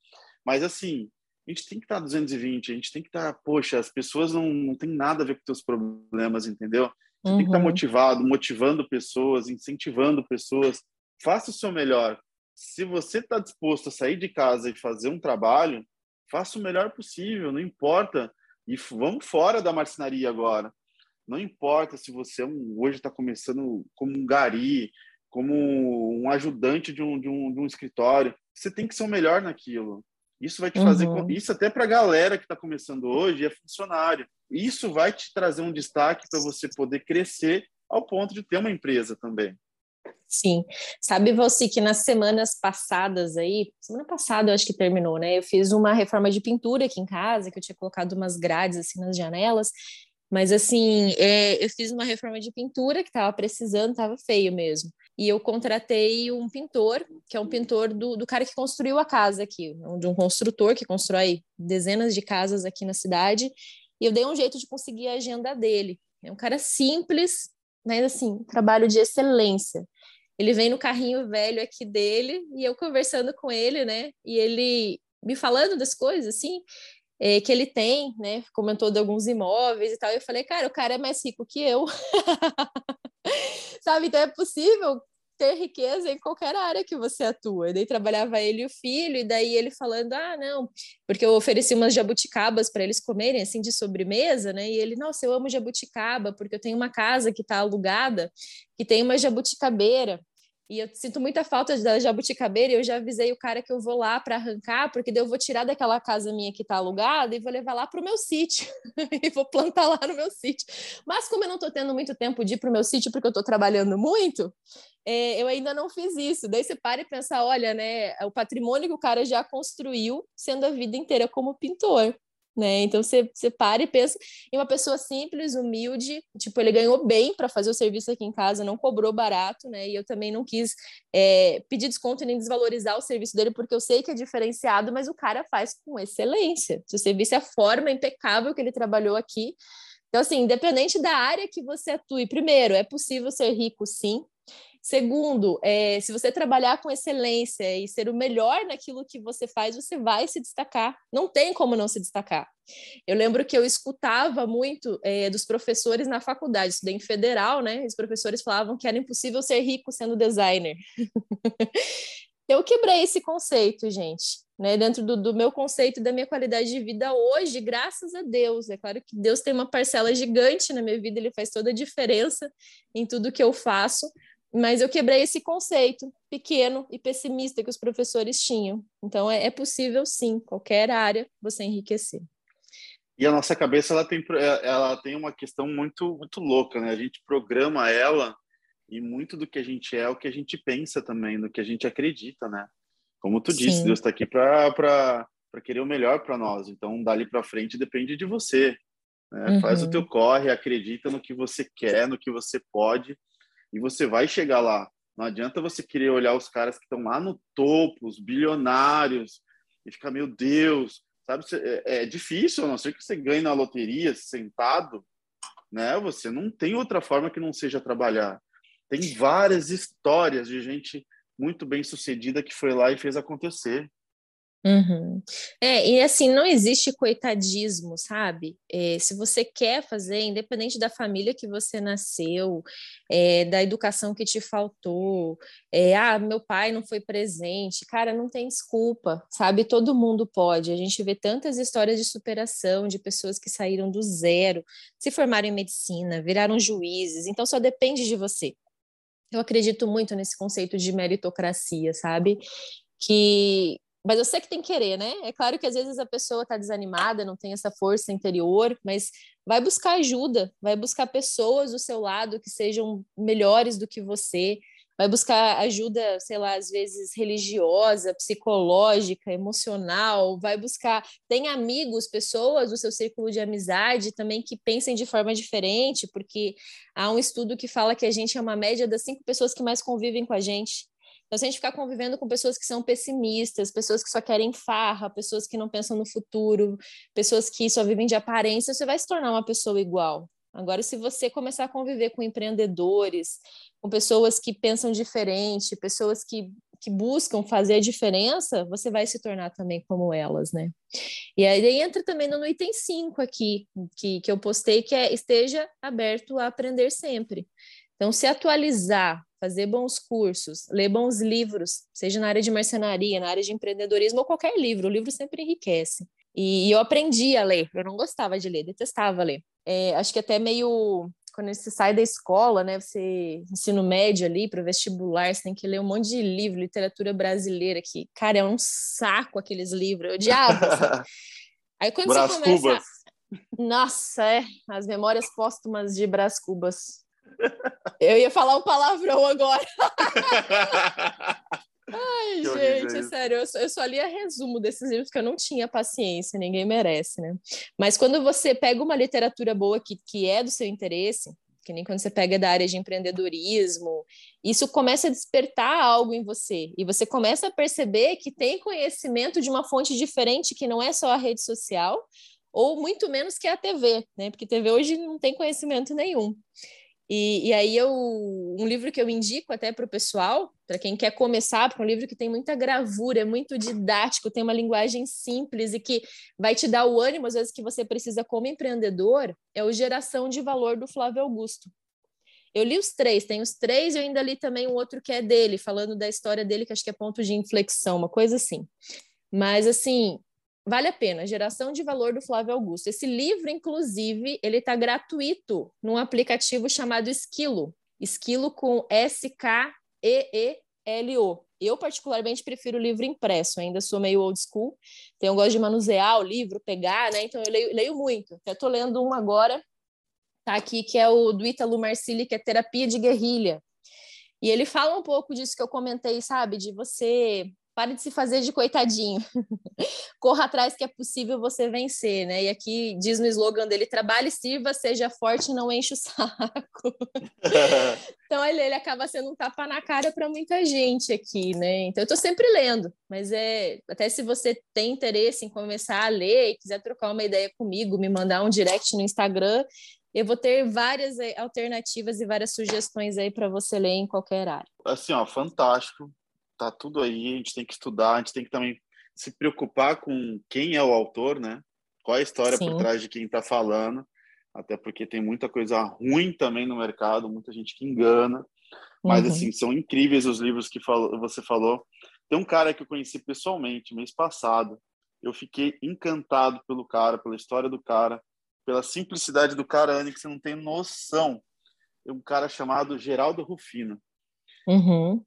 Mas, assim, a gente tem que estar tá 220, a gente tem que estar, tá, poxa, as pessoas não, não tem nada a ver com teus problemas, entendeu? Você uhum. tem que estar tá uhum. motivado, motivando pessoas, incentivando pessoas. Faça o seu melhor. Se você está disposto a sair de casa e fazer um trabalho, faça o melhor possível, não importa e vamos fora da marcenaria agora. Não importa se você é hoje está começando como um gari, como um ajudante de um, de, um, de um escritório. Você tem que ser o melhor naquilo. Isso vai te fazer. Uhum. Isso até para a galera que está começando hoje é funcionário. Isso vai te trazer um destaque para você poder crescer ao ponto de ter uma empresa também. Sim. Sabe você que nas semanas passadas aí, semana passada eu acho que terminou, né? Eu fiz uma reforma de pintura aqui em casa, que eu tinha colocado umas grades assim nas janelas, mas assim, é, eu fiz uma reforma de pintura que estava precisando, estava feio mesmo. E eu contratei um pintor, que é um pintor do, do cara que construiu a casa aqui, de um construtor que constrói dezenas de casas aqui na cidade. E eu dei um jeito de conseguir a agenda dele. É um cara simples, mas assim, trabalho de excelência. Ele vem no carrinho velho aqui dele e eu conversando com ele, né? E ele me falando das coisas, assim, é, que ele tem, né? Comentou de alguns imóveis e tal. E eu falei, cara, o cara é mais rico que eu. Sabe? Então é possível ter riqueza em qualquer área que você atua. E daí trabalhava ele e o filho, e daí ele falando: ah, não, porque eu ofereci umas jabuticabas para eles comerem, assim, de sobremesa, né? E ele, nossa, eu amo jabuticaba, porque eu tenho uma casa que está alugada, que tem uma jabuticabeira. E eu sinto muita falta da jabuticabeira e eu já avisei o cara que eu vou lá para arrancar, porque daí eu vou tirar daquela casa minha que está alugada e vou levar lá para o meu sítio e vou plantar lá no meu sítio. Mas como eu não estou tendo muito tempo de ir para o meu sítio porque eu estou trabalhando muito, é, eu ainda não fiz isso. Daí você para e pensa, olha, né, o patrimônio que o cara já construiu sendo a vida inteira como pintor né? Então você, você para e pensa em uma pessoa simples, humilde, tipo, ele ganhou bem para fazer o serviço aqui em casa, não cobrou barato, né? E eu também não quis é, pedir desconto nem desvalorizar o serviço dele, porque eu sei que é diferenciado, mas o cara faz com excelência. Se você visse a forma impecável que ele trabalhou aqui. Então, assim, independente da área que você atue, primeiro, é possível ser rico, sim, Segundo, é, se você trabalhar com excelência e ser o melhor naquilo que você faz, você vai se destacar. Não tem como não se destacar. Eu lembro que eu escutava muito é, dos professores na faculdade, estudei em federal, né? Os professores falavam que era impossível ser rico sendo designer. eu quebrei esse conceito, gente. Né, dentro do, do, meu conceito da minha qualidade de vida hoje, graças a Deus. É claro que Deus tem uma parcela gigante na minha vida, ele faz toda a diferença em tudo que eu faço, mas eu quebrei esse conceito pequeno e pessimista que os professores tinham. Então, é, é possível, sim, qualquer área, você enriquecer. E a nossa cabeça ela tem, ela tem uma questão muito, muito louca, né? A gente programa ela e muito do que a gente é, é o que a gente pensa também, no que a gente acredita, né? Como tu Sim. disse, Deus está aqui para querer o melhor para nós. Então, dali para frente depende de você. Né? Uhum. Faz o teu corre, acredita no que você quer, no que você pode e você vai chegar lá. Não adianta você querer olhar os caras que estão lá no topo, os bilionários, e ficar, meu Deus, sabe? É, é difícil, a não ser que você ganhe na loteria sentado, né? Você não tem outra forma que não seja trabalhar. Tem várias histórias de gente muito bem sucedida que foi lá e fez acontecer. Uhum. É, e assim, não existe coitadismo, sabe? É, se você quer fazer, independente da família que você nasceu, é, da educação que te faltou, é, ah, meu pai não foi presente, cara, não tem desculpa, sabe? Todo mundo pode. A gente vê tantas histórias de superação de pessoas que saíram do zero, se formaram em medicina, viraram juízes, então só depende de você. Eu acredito muito nesse conceito de meritocracia, sabe? Que mas eu sei que tem que querer, né? É claro que às vezes a pessoa está desanimada, não tem essa força interior, mas vai buscar ajuda, vai buscar pessoas do seu lado que sejam melhores do que você, vai buscar ajuda, sei lá, às vezes religiosa, psicológica, emocional, vai buscar. Tem amigos, pessoas do seu círculo de amizade também que pensem de forma diferente, porque há um estudo que fala que a gente é uma média das cinco pessoas que mais convivem com a gente. Então, se a gente ficar convivendo com pessoas que são pessimistas, pessoas que só querem farra, pessoas que não pensam no futuro, pessoas que só vivem de aparência, você vai se tornar uma pessoa igual. Agora, se você começar a conviver com empreendedores, com pessoas que pensam diferente, pessoas que, que buscam fazer a diferença, você vai se tornar também como elas, né? E aí entra também no item 5 aqui, que, que eu postei, que é esteja aberto a aprender sempre. Então, se atualizar, fazer bons cursos, ler bons livros, seja na área de marcenaria, na área de empreendedorismo ou qualquer livro, o livro sempre enriquece. E, eu aprendi a ler, eu não gostava de ler, detestava ler. É, acho que até meio quando você sai da escola, né, você ensino médio ali para o vestibular, você tem que ler um monte de livro, literatura brasileira que, cara, é um saco aqueles livros, eu odiava. Assim. Aí quando Brás você começa, Cubas. nossa, é, as memórias póstumas de Brás Cubas. Eu ia falar um palavrão agora. Ai, que gente, é sério, eu só, eu só lia resumo desses livros que eu não tinha paciência, ninguém merece, né? Mas quando você pega uma literatura boa que, que é do seu interesse, que nem quando você pega da área de empreendedorismo, isso começa a despertar algo em você, e você começa a perceber que tem conhecimento de uma fonte diferente, que não é só a rede social, ou muito menos que a TV, né? Porque TV hoje não tem conhecimento nenhum. E, e aí eu um livro que eu indico até para o pessoal, para quem quer começar, porque é um livro que tem muita gravura, é muito didático, tem uma linguagem simples e que vai te dar o ânimo às vezes que você precisa como empreendedor, é o Geração de Valor do Flávio Augusto. Eu li os três, tem os três e eu ainda li também um outro que é dele, falando da história dele, que acho que é ponto de inflexão, uma coisa assim. Mas assim, Vale a pena, Geração de Valor do Flávio Augusto. Esse livro, inclusive, ele está gratuito num aplicativo chamado Esquilo. Esquilo com S-K-E-E-L-O. Eu, particularmente, prefiro o livro impresso, ainda sou meio old school. Então, eu gosto de manusear o livro, pegar, né? Então, eu leio, leio muito. Até estou lendo um agora, tá aqui, que é o do Ítalo Marcilli, que é Terapia de Guerrilha. E ele fala um pouco disso que eu comentei, sabe? De você Pare de se fazer de coitadinho. Corra atrás que é possível você vencer, né? E aqui diz no slogan dele: trabalhe, sirva, seja forte não enche o saco. então ele, ele acaba sendo um tapa na cara para muita gente aqui, né? Então eu estou sempre lendo, mas é até se você tem interesse em começar a ler e quiser trocar uma ideia comigo, me mandar um direct no Instagram, eu vou ter várias eh, alternativas e várias sugestões aí para você ler em qualquer área. Assim, ó, fantástico tá tudo aí, a gente tem que estudar, a gente tem que também se preocupar com quem é o autor, né? Qual é a história Sim. por trás de quem está falando, até porque tem muita coisa ruim também no mercado, muita gente que engana. Mas, uhum. assim, são incríveis os livros que você falou. Tem um cara que eu conheci pessoalmente, mês passado. Eu fiquei encantado pelo cara, pela história do cara, pela simplicidade do cara, Anne, que você não tem noção. É um cara chamado Geraldo Rufino. Uhum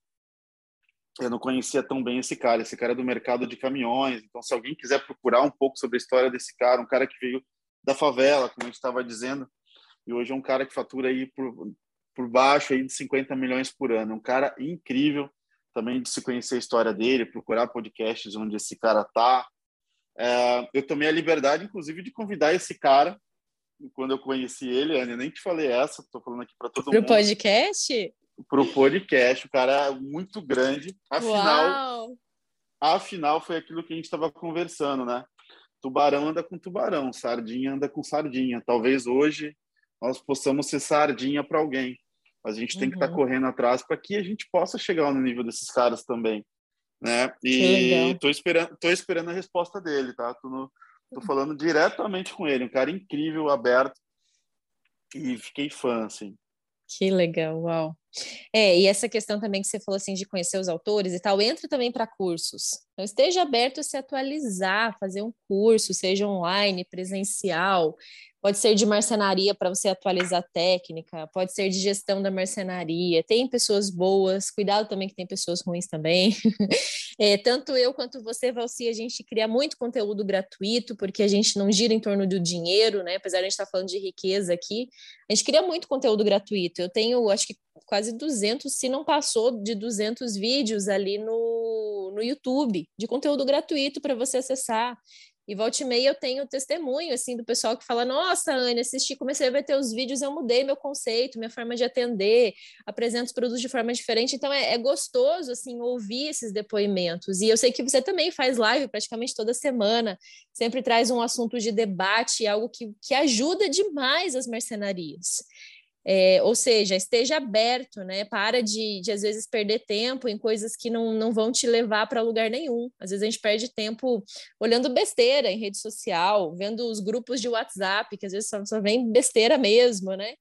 eu não conhecia tão bem esse cara. Esse cara é do mercado de caminhões. Então, se alguém quiser procurar um pouco sobre a história desse cara, um cara que veio da favela, como a gente estava dizendo, e hoje é um cara que fatura aí por, por baixo aí de 50 milhões por ano. Um cara incrível também de se conhecer a história dele, procurar podcasts onde esse cara tá. É, eu tomei a liberdade, inclusive, de convidar esse cara quando eu conheci ele, Ana, nem te falei essa, estou falando aqui para todo Pro mundo. Pro podcast? Para o podcast. O cara é muito grande. Afinal, Uau. afinal foi aquilo que a gente estava conversando, né? Tubarão anda com tubarão, sardinha anda com sardinha. Talvez hoje nós possamos ser sardinha para alguém. A gente tem tá uhum. que estar correndo atrás para que a gente possa chegar no nível desses caras também. né? E tô esperando, tô esperando a resposta dele, tá? Tô, no, tô falando diretamente com ele, um cara incrível, aberto, e fiquei fã, assim. Que legal, uau. É, e essa questão também que você falou assim de conhecer os autores e tal, entra também para cursos. Então esteja aberto a se atualizar, fazer um curso, seja online, presencial, pode ser de marcenaria para você atualizar a técnica, pode ser de gestão da marcenaria. Tem pessoas boas, cuidado também que tem pessoas ruins também. é, tanto eu quanto você, Valci, a gente cria muito conteúdo gratuito, porque a gente não gira em torno do dinheiro, né? Apesar de a gente estar tá falando de riqueza aqui, a gente cria muito conteúdo gratuito. Eu tenho, acho que quase 200, se não passou de 200 vídeos ali no, no YouTube, de conteúdo gratuito para você acessar. E volta e meia eu tenho testemunho, assim, do pessoal que fala, nossa, Anne, assisti, comecei a ver teus vídeos, eu mudei meu conceito, minha forma de atender, apresento os produtos de forma diferente, então é, é gostoso, assim, ouvir esses depoimentos. E eu sei que você também faz live praticamente toda semana, sempre traz um assunto de debate, algo que, que ajuda demais as mercenarias. É, ou seja, esteja aberto, né? Para de, de, às vezes, perder tempo em coisas que não, não vão te levar para lugar nenhum. Às vezes a gente perde tempo olhando besteira em rede social, vendo os grupos de WhatsApp, que às vezes só, só vem besteira mesmo, né?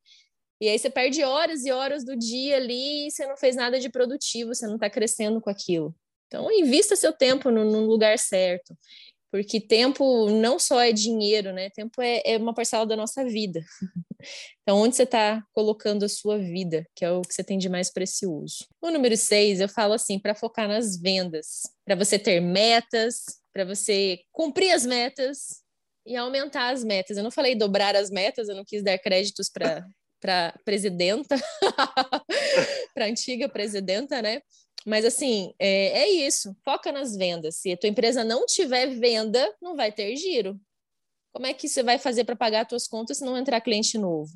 E aí você perde horas e horas do dia ali e você não fez nada de produtivo, você não está crescendo com aquilo. Então, invista seu tempo no, no lugar certo porque tempo não só é dinheiro, né? Tempo é, é uma parcela da nossa vida. Então, onde você está colocando a sua vida, que é o que você tem de mais precioso? O número seis, eu falo assim, para focar nas vendas, para você ter metas, para você cumprir as metas e aumentar as metas. Eu não falei dobrar as metas, eu não quis dar créditos para para presidenta, para antiga presidenta, né? Mas assim, é, é, isso. Foca nas vendas. Se a tua empresa não tiver venda, não vai ter giro. Como é que você vai fazer para pagar as tuas contas se não entrar cliente novo?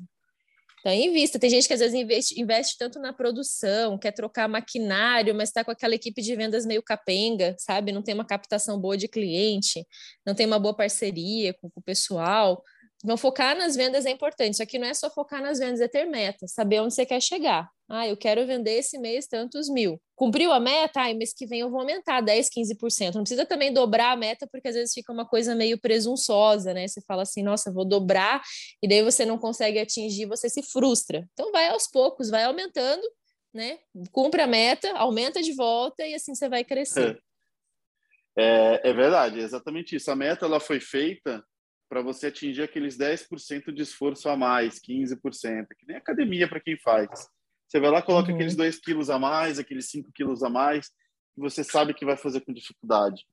Então, invista. Tem gente que às vezes investe, investe tanto na produção, quer trocar maquinário, mas está com aquela equipe de vendas meio capenga, sabe? Não tem uma captação boa de cliente, não tem uma boa parceria com, com o pessoal. Então, focar nas vendas é importante. Isso aqui não é só focar nas vendas, é ter meta, saber onde você quer chegar. Ah, eu quero vender esse mês tantos mil. Cumpriu a meta? Ah, mês que vem eu vou aumentar 10, 15%. Não precisa também dobrar a meta, porque às vezes fica uma coisa meio presunçosa, né? Você fala assim, nossa, vou dobrar, e daí você não consegue atingir, você se frustra. Então, vai aos poucos, vai aumentando, né? Cumpre a meta, aumenta de volta, e assim você vai crescer. É, é verdade, é exatamente isso. A meta ela foi feita para você atingir aqueles 10% de esforço a mais, 15%, que nem academia para quem faz. Você vai lá, coloca uhum. aqueles 2 quilos a mais, aqueles 5 quilos a mais, que você sabe que vai fazer com dificuldade.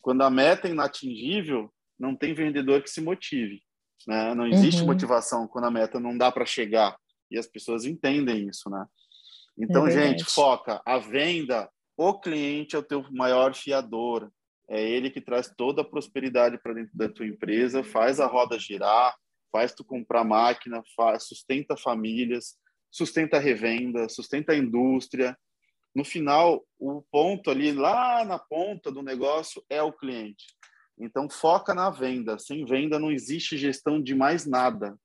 Quando a meta é inatingível, não tem vendedor que se motive. Né? Não existe uhum. motivação quando a meta não dá para chegar. E as pessoas entendem isso, né? Então, é gente, foca. A venda, o cliente é o teu maior fiador é ele que traz toda a prosperidade para dentro da tua empresa, faz a roda girar, faz tu comprar máquina, faz, sustenta famílias, sustenta a revenda, sustenta a indústria. No final, o ponto ali, lá na ponta do negócio, é o cliente. Então, foca na venda. Sem venda, não existe gestão de mais nada.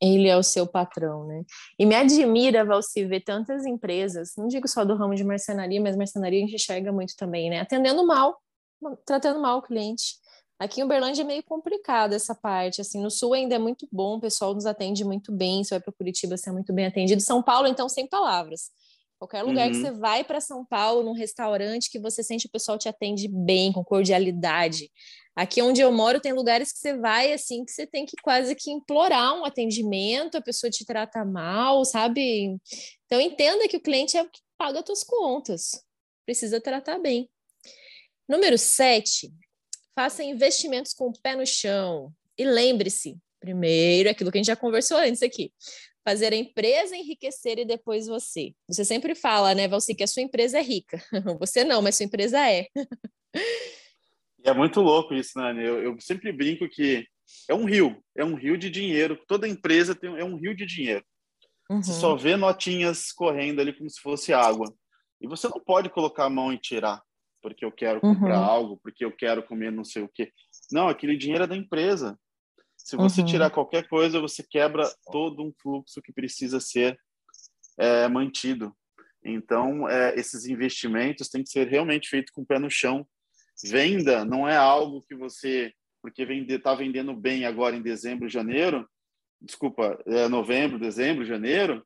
Ele é o seu patrão, né? E me admira, Valci, ver tantas empresas, não digo só do ramo de marcenaria, mas marcenaria a gente enxerga muito também, né? Atendendo mal tratando mal o cliente. Aqui em Uberlândia é meio complicado essa parte, assim, no Sul ainda é muito bom, o pessoal nos atende muito bem, você vai para Curitiba, você é muito bem atendido. São Paulo, então, sem palavras. Qualquer lugar uhum. que você vai para São Paulo, num restaurante, que você sente o pessoal te atende bem, com cordialidade. Aqui onde eu moro, tem lugares que você vai, assim, que você tem que quase que implorar um atendimento, a pessoa te trata mal, sabe? Então, entenda que o cliente é o que paga as suas contas. Precisa tratar bem. Número 7, faça investimentos com o pé no chão. E lembre-se, primeiro, aquilo que a gente já conversou antes aqui, fazer a empresa enriquecer e depois você. Você sempre fala, né, Valci, que a sua empresa é rica. Você não, mas sua empresa é. É muito louco isso, Nani. Eu, eu, sempre brinco que é um rio, é um rio de dinheiro. Toda empresa tem, é um rio de dinheiro. Uhum. Você só vê notinhas correndo ali como se fosse água. E você não pode colocar a mão e tirar porque eu quero comprar uhum. algo, porque eu quero comer não sei o quê. Não, aquele dinheiro é da empresa. Se você uhum. tirar qualquer coisa, você quebra todo um fluxo que precisa ser é, mantido. Então, é, esses investimentos têm que ser realmente feitos com o pé no chão. Venda não é algo que você, porque está vendendo bem agora em dezembro, janeiro, desculpa, é novembro, dezembro, janeiro,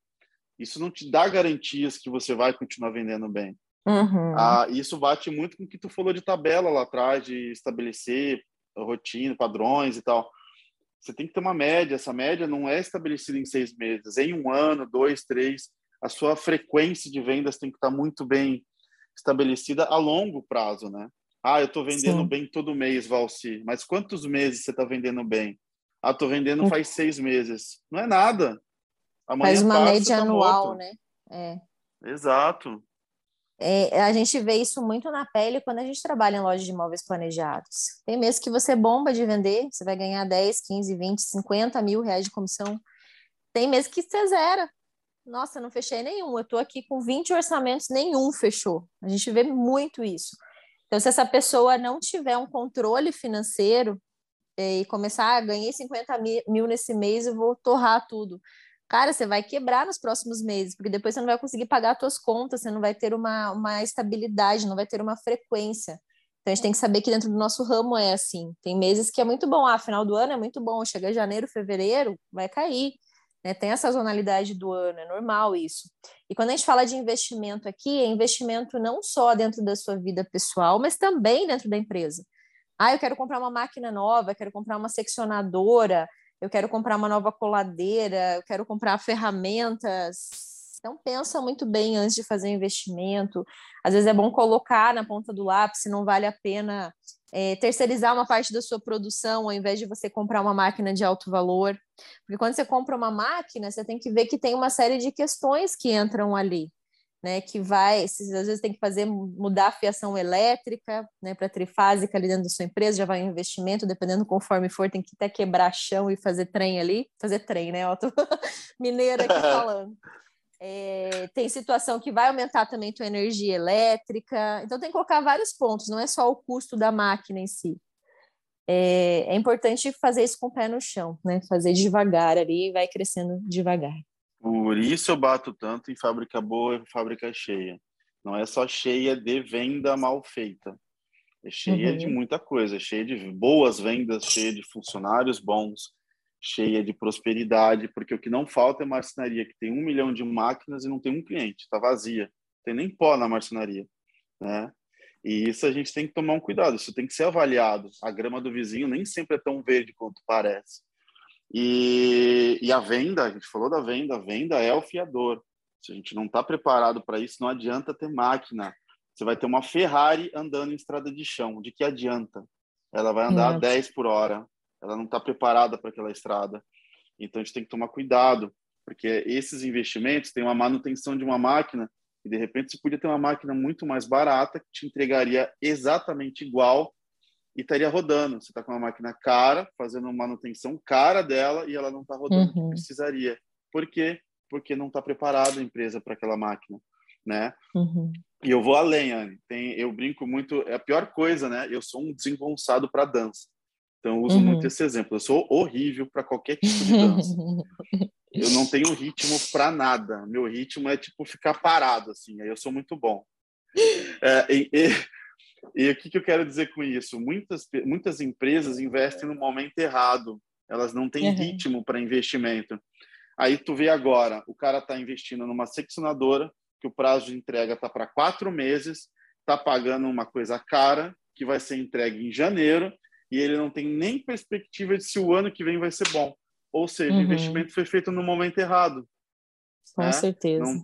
isso não te dá garantias que você vai continuar vendendo bem. Uhum. Ah, isso bate muito com o que tu falou de tabela lá atrás, de estabelecer rotina, padrões e tal. Você tem que ter uma média. Essa média não é estabelecida em seis meses, em um ano, dois, três. A sua frequência de vendas tem que estar muito bem estabelecida a longo prazo, né? Ah, eu estou vendendo Sim. bem todo mês, Valci. Mas quantos meses você está vendendo bem? Ah, estou vendendo faz seis meses. Não é nada. Amanhã faz uma passa, média tá anual, morto. né? É. Exato. É, a gente vê isso muito na pele quando a gente trabalha em lojas de imóveis planejados. Tem meses que você bomba de vender, você vai ganhar 10, 15, 20, 50 mil reais de comissão. Tem meses que você zera. Nossa, não fechei nenhum. Eu estou aqui com 20 orçamentos, nenhum fechou. A gente vê muito isso. Então, se essa pessoa não tiver um controle financeiro eh, e começar, ah, ganhei 50 mil nesse mês, eu vou torrar tudo cara, você vai quebrar nos próximos meses, porque depois você não vai conseguir pagar as suas contas, você não vai ter uma, uma estabilidade, não vai ter uma frequência. Então a gente tem que saber que dentro do nosso ramo é assim. Tem meses que é muito bom, ah, final do ano é muito bom, chega janeiro, fevereiro, vai cair. Né? Tem a sazonalidade do ano, é normal isso. E quando a gente fala de investimento aqui, é investimento não só dentro da sua vida pessoal, mas também dentro da empresa. Ah, eu quero comprar uma máquina nova, quero comprar uma seccionadora, eu quero comprar uma nova coladeira, eu quero comprar ferramentas. Então pensa muito bem antes de fazer investimento. Às vezes é bom colocar na ponta do lápis se não vale a pena é, terceirizar uma parte da sua produção ao invés de você comprar uma máquina de alto valor. Porque quando você compra uma máquina, você tem que ver que tem uma série de questões que entram ali né, que vai, às vezes tem que fazer mudar a fiação elétrica, né, para trifásica ali dentro da sua empresa, já vai um investimento, dependendo conforme for, tem que até quebrar chão e fazer trem ali, fazer trem, né, Otto? Mineiro aqui falando. É, tem situação que vai aumentar também tua energia elétrica, então tem que colocar vários pontos, não é só o custo da máquina em si. É, é importante fazer isso com o pé no chão, né, fazer devagar ali vai crescendo devagar. Por isso eu bato tanto em fábrica boa e fábrica cheia. Não é só cheia de venda mal feita. É cheia uhum. de muita coisa, cheia de boas vendas, cheia de funcionários bons, cheia de prosperidade, porque o que não falta é marcenaria que tem um milhão de máquinas e não tem um cliente, está vazia, não tem nem pó na marcenaria, né? E isso a gente tem que tomar um cuidado, isso tem que ser avaliado. A grama do vizinho nem sempre é tão verde quanto parece. E, e a venda, a gente falou da venda, a venda é o fiador. Se a gente não está preparado para isso, não adianta ter máquina. Você vai ter uma Ferrari andando em estrada de chão. De que adianta? Ela vai andar a 10 por hora. Ela não está preparada para aquela estrada. Então a gente tem que tomar cuidado, porque esses investimentos têm uma manutenção de uma máquina e de repente você podia ter uma máquina muito mais barata que te entregaria exatamente igual e estaria rodando. Você está com uma máquina cara, fazendo manutenção cara dela e ela não está rodando uhum. que precisaria. Por quê? Porque não está preparada a empresa para aquela máquina, né? Uhum. E eu vou além, Anne. Tem, eu brinco muito, é a pior coisa, né? Eu sou um desengonçado para dança. Então, eu uso uhum. muito esse exemplo. Eu sou horrível para qualquer tipo de dança. eu não tenho ritmo para nada. Meu ritmo é tipo ficar parado, assim. Aí eu sou muito bom. É, e, e, e o que, que eu quero dizer com isso? Muitas, muitas empresas investem no momento errado. Elas não têm uhum. ritmo para investimento. Aí tu vê agora, o cara está investindo numa seccionadora, que o prazo de entrega está para quatro meses, está pagando uma coisa cara, que vai ser entregue em janeiro, e ele não tem nem perspectiva de se o ano que vem vai ser bom. Ou seja, uhum. o investimento foi feito no momento errado. Com né? certeza. Não,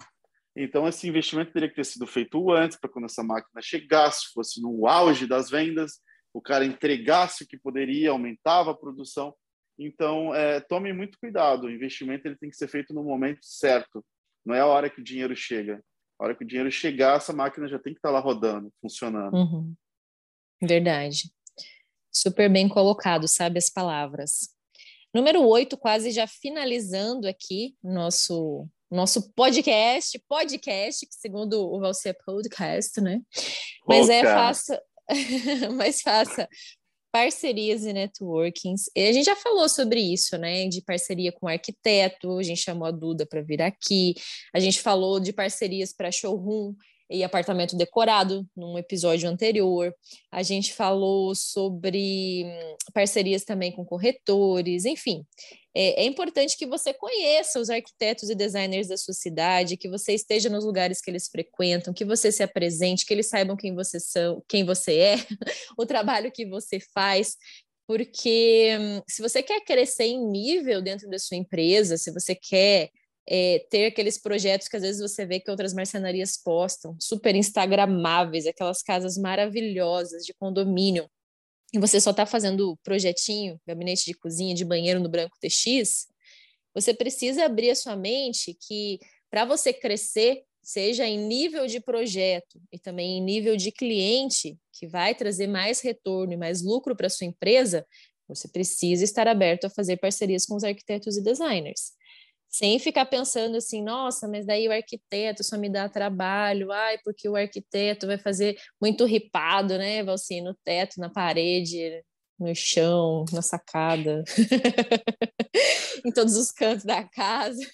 então, esse investimento teria que ter sido feito antes, para quando essa máquina chegasse, fosse no auge das vendas, o cara entregasse o que poderia, aumentava a produção. Então, é, tome muito cuidado. O investimento ele tem que ser feito no momento certo. Não é a hora que o dinheiro chega. A hora que o dinheiro chegar, essa máquina já tem que estar tá lá rodando, funcionando. Uhum. Verdade. Super bem colocado, sabe as palavras. Número oito, quase já finalizando aqui nosso nosso podcast, podcast, que segundo o Valci é podcast, né? Mas é faça, mas faça parcerias e networkings. E a gente já falou sobre isso, né? De parceria com arquiteto, a gente chamou a Duda para vir aqui, a gente falou de parcerias para showroom e apartamento decorado num episódio anterior. A gente falou sobre hum, parcerias também com corretores, enfim. É, é, importante que você conheça os arquitetos e designers da sua cidade, que você esteja nos lugares que eles frequentam, que você se apresente, que eles saibam quem você são, quem você é, o trabalho que você faz, porque hum, se você quer crescer em nível dentro da sua empresa, se você quer é, ter aqueles projetos que às vezes você vê que outras marcenarias postam, super instagramáveis, aquelas casas maravilhosas de condomínio, e você só está fazendo projetinho, gabinete de cozinha, de banheiro no Branco TX, você precisa abrir a sua mente que para você crescer, seja em nível de projeto e também em nível de cliente, que vai trazer mais retorno e mais lucro para sua empresa, você precisa estar aberto a fazer parcerias com os arquitetos e designers sem ficar pensando assim, nossa, mas daí o arquiteto só me dá trabalho, ai, porque o arquiteto vai fazer muito ripado, né, Valci, no teto, na parede, no chão, na sacada, em todos os cantos da casa.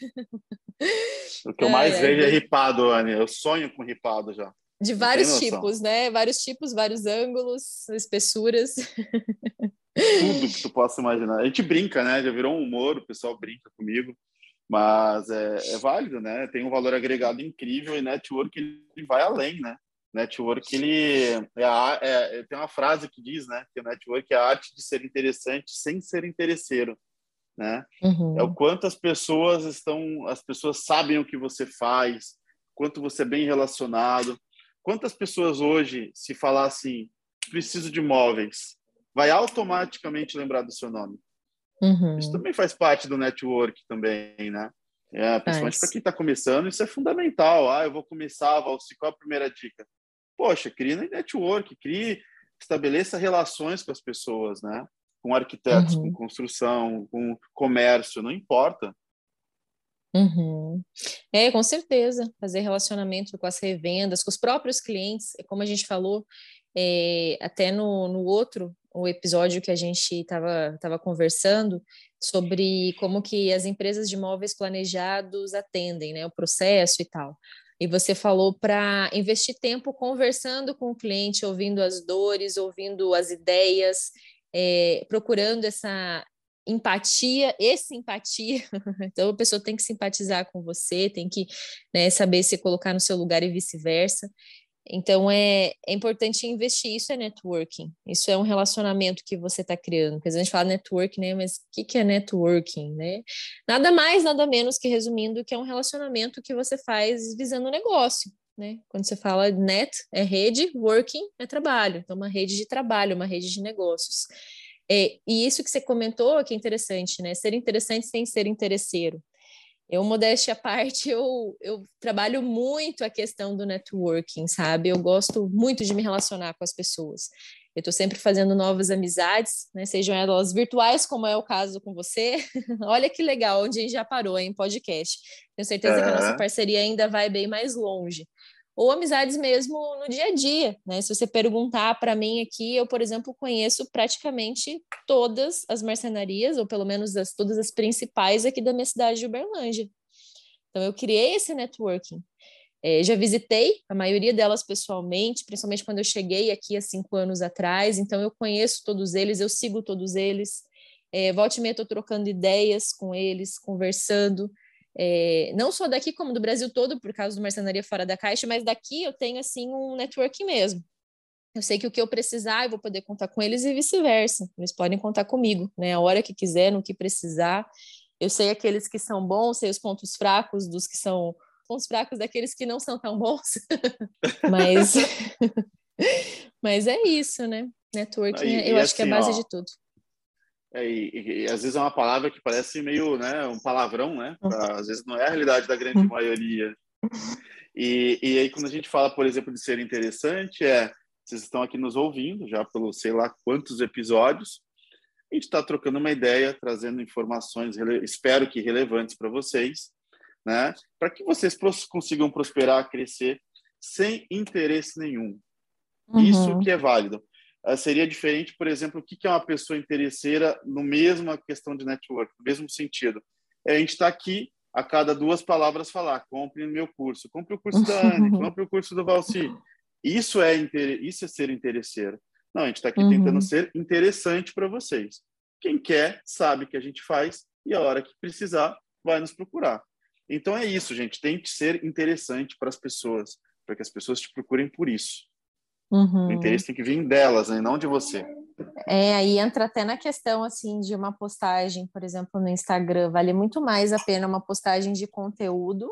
O que eu mais é, vejo é ripado, Anne, eu sonho com ripado já. De vários tipos, né? Vários tipos, vários ângulos, espessuras. Tudo que tu possa imaginar. A gente brinca, né? Já virou um humor, o pessoal brinca comigo mas é, é, válido, né? Tem um valor agregado incrível e network ele vai além, né? Network ele é, a, é, tem uma frase que diz, né? Que o network é a arte de ser interessante sem ser interesseiro, né? Uhum. É o quanto as pessoas estão, as pessoas sabem o que você faz, quanto você é bem relacionado. Quantas pessoas hoje, se falar assim, preciso de móveis, vai automaticamente lembrar do seu nome? Uhum. Isso também faz parte do network também, né? É, principalmente para quem está começando, isso é fundamental. Ah, eu vou começar, Valci, qual a primeira dica? Poxa, crie network, crie, estabeleça relações com as pessoas, né? Com arquitetos, uhum. com construção, com comércio, não importa. Uhum. É, com certeza. Fazer relacionamento com as revendas, com os próprios clientes, é como a gente falou, é, até no, no outro o episódio que a gente estava tava conversando sobre como que as empresas de imóveis planejados atendem, né, o processo e tal. E você falou para investir tempo conversando com o cliente, ouvindo as dores, ouvindo as ideias, é, procurando essa empatia e simpatia. Então a pessoa tem que simpatizar com você, tem que né, saber se colocar no seu lugar e vice-versa. Então é, é importante investir. Isso é networking. Isso é um relacionamento que você está criando. Porque a gente fala networking, né? Mas o que, que é networking, né? Nada mais, nada menos que resumindo, que é um relacionamento que você faz visando o negócio. Né? Quando você fala net, é rede, working é trabalho. Então, uma rede de trabalho, uma rede de negócios. É, e isso que você comentou que é interessante, né? Ser interessante sem ser interesseiro. Eu, modéstia à parte, eu, eu trabalho muito a questão do networking, sabe? Eu gosto muito de me relacionar com as pessoas. Eu estou sempre fazendo novas amizades, né? Sejam elas virtuais, como é o caso com você. Olha que legal, onde a gente já parou em podcast. Tenho certeza que a nossa parceria ainda vai bem mais longe ou amizades mesmo no dia a dia, né? Se você perguntar para mim aqui, eu, por exemplo, conheço praticamente todas as marcenarias, ou pelo menos as, todas as principais aqui da minha cidade de Uberlândia. Então, eu criei esse networking. É, já visitei a maioria delas pessoalmente, principalmente quando eu cheguei aqui há cinco anos atrás, então eu conheço todos eles, eu sigo todos eles. É, volte e meia, estou trocando ideias com eles, conversando é, não só daqui como do Brasil todo, por causa do Marcenaria Fora da Caixa, mas daqui eu tenho, assim, um network mesmo. Eu sei que o que eu precisar, eu vou poder contar com eles e vice-versa. Eles podem contar comigo, né? A hora que quiser, no que precisar. Eu sei aqueles que são bons, sei os pontos fracos dos que são pontos fracos daqueles que não são tão bons. mas mas é isso, né? Networking, e, eu e acho assim, que é a assim, base ó, de tudo. É, e, e, às vezes é uma palavra que parece meio, né, um palavrão, né? Pra, uhum. às vezes não é a realidade da grande uhum. maioria. E, e aí quando a gente fala, por exemplo, de ser interessante, é vocês estão aqui nos ouvindo já pelo sei lá quantos episódios. A gente está trocando uma ideia, trazendo informações, espero que relevantes para vocês, né? Para que vocês consigam prosperar, crescer sem interesse nenhum. Uhum. Isso que é válido. Uh, seria diferente, por exemplo, o que, é uma pessoa interesseira no mesmo questão de network, no mesmo sentido. É, a gente está aqui a cada duas palavras falar, compre no meu curso, compre o curso da Anne, compre o curso do Valci. Isso é, isso é ser interesseiro. Não, a gente está aqui uhum. tentando ser interessante para vocês. Quem quer, sabe que a gente faz e a hora que precisar, vai nos procurar. Então é isso, gente. Tem que ser interessante para as pessoas, para que as pessoas te procurem por isso. Uhum. O interesse tem que vir delas, né? não de você. É, aí entra até na questão assim de uma postagem, por exemplo, no Instagram, vale muito mais a pena uma postagem de conteúdo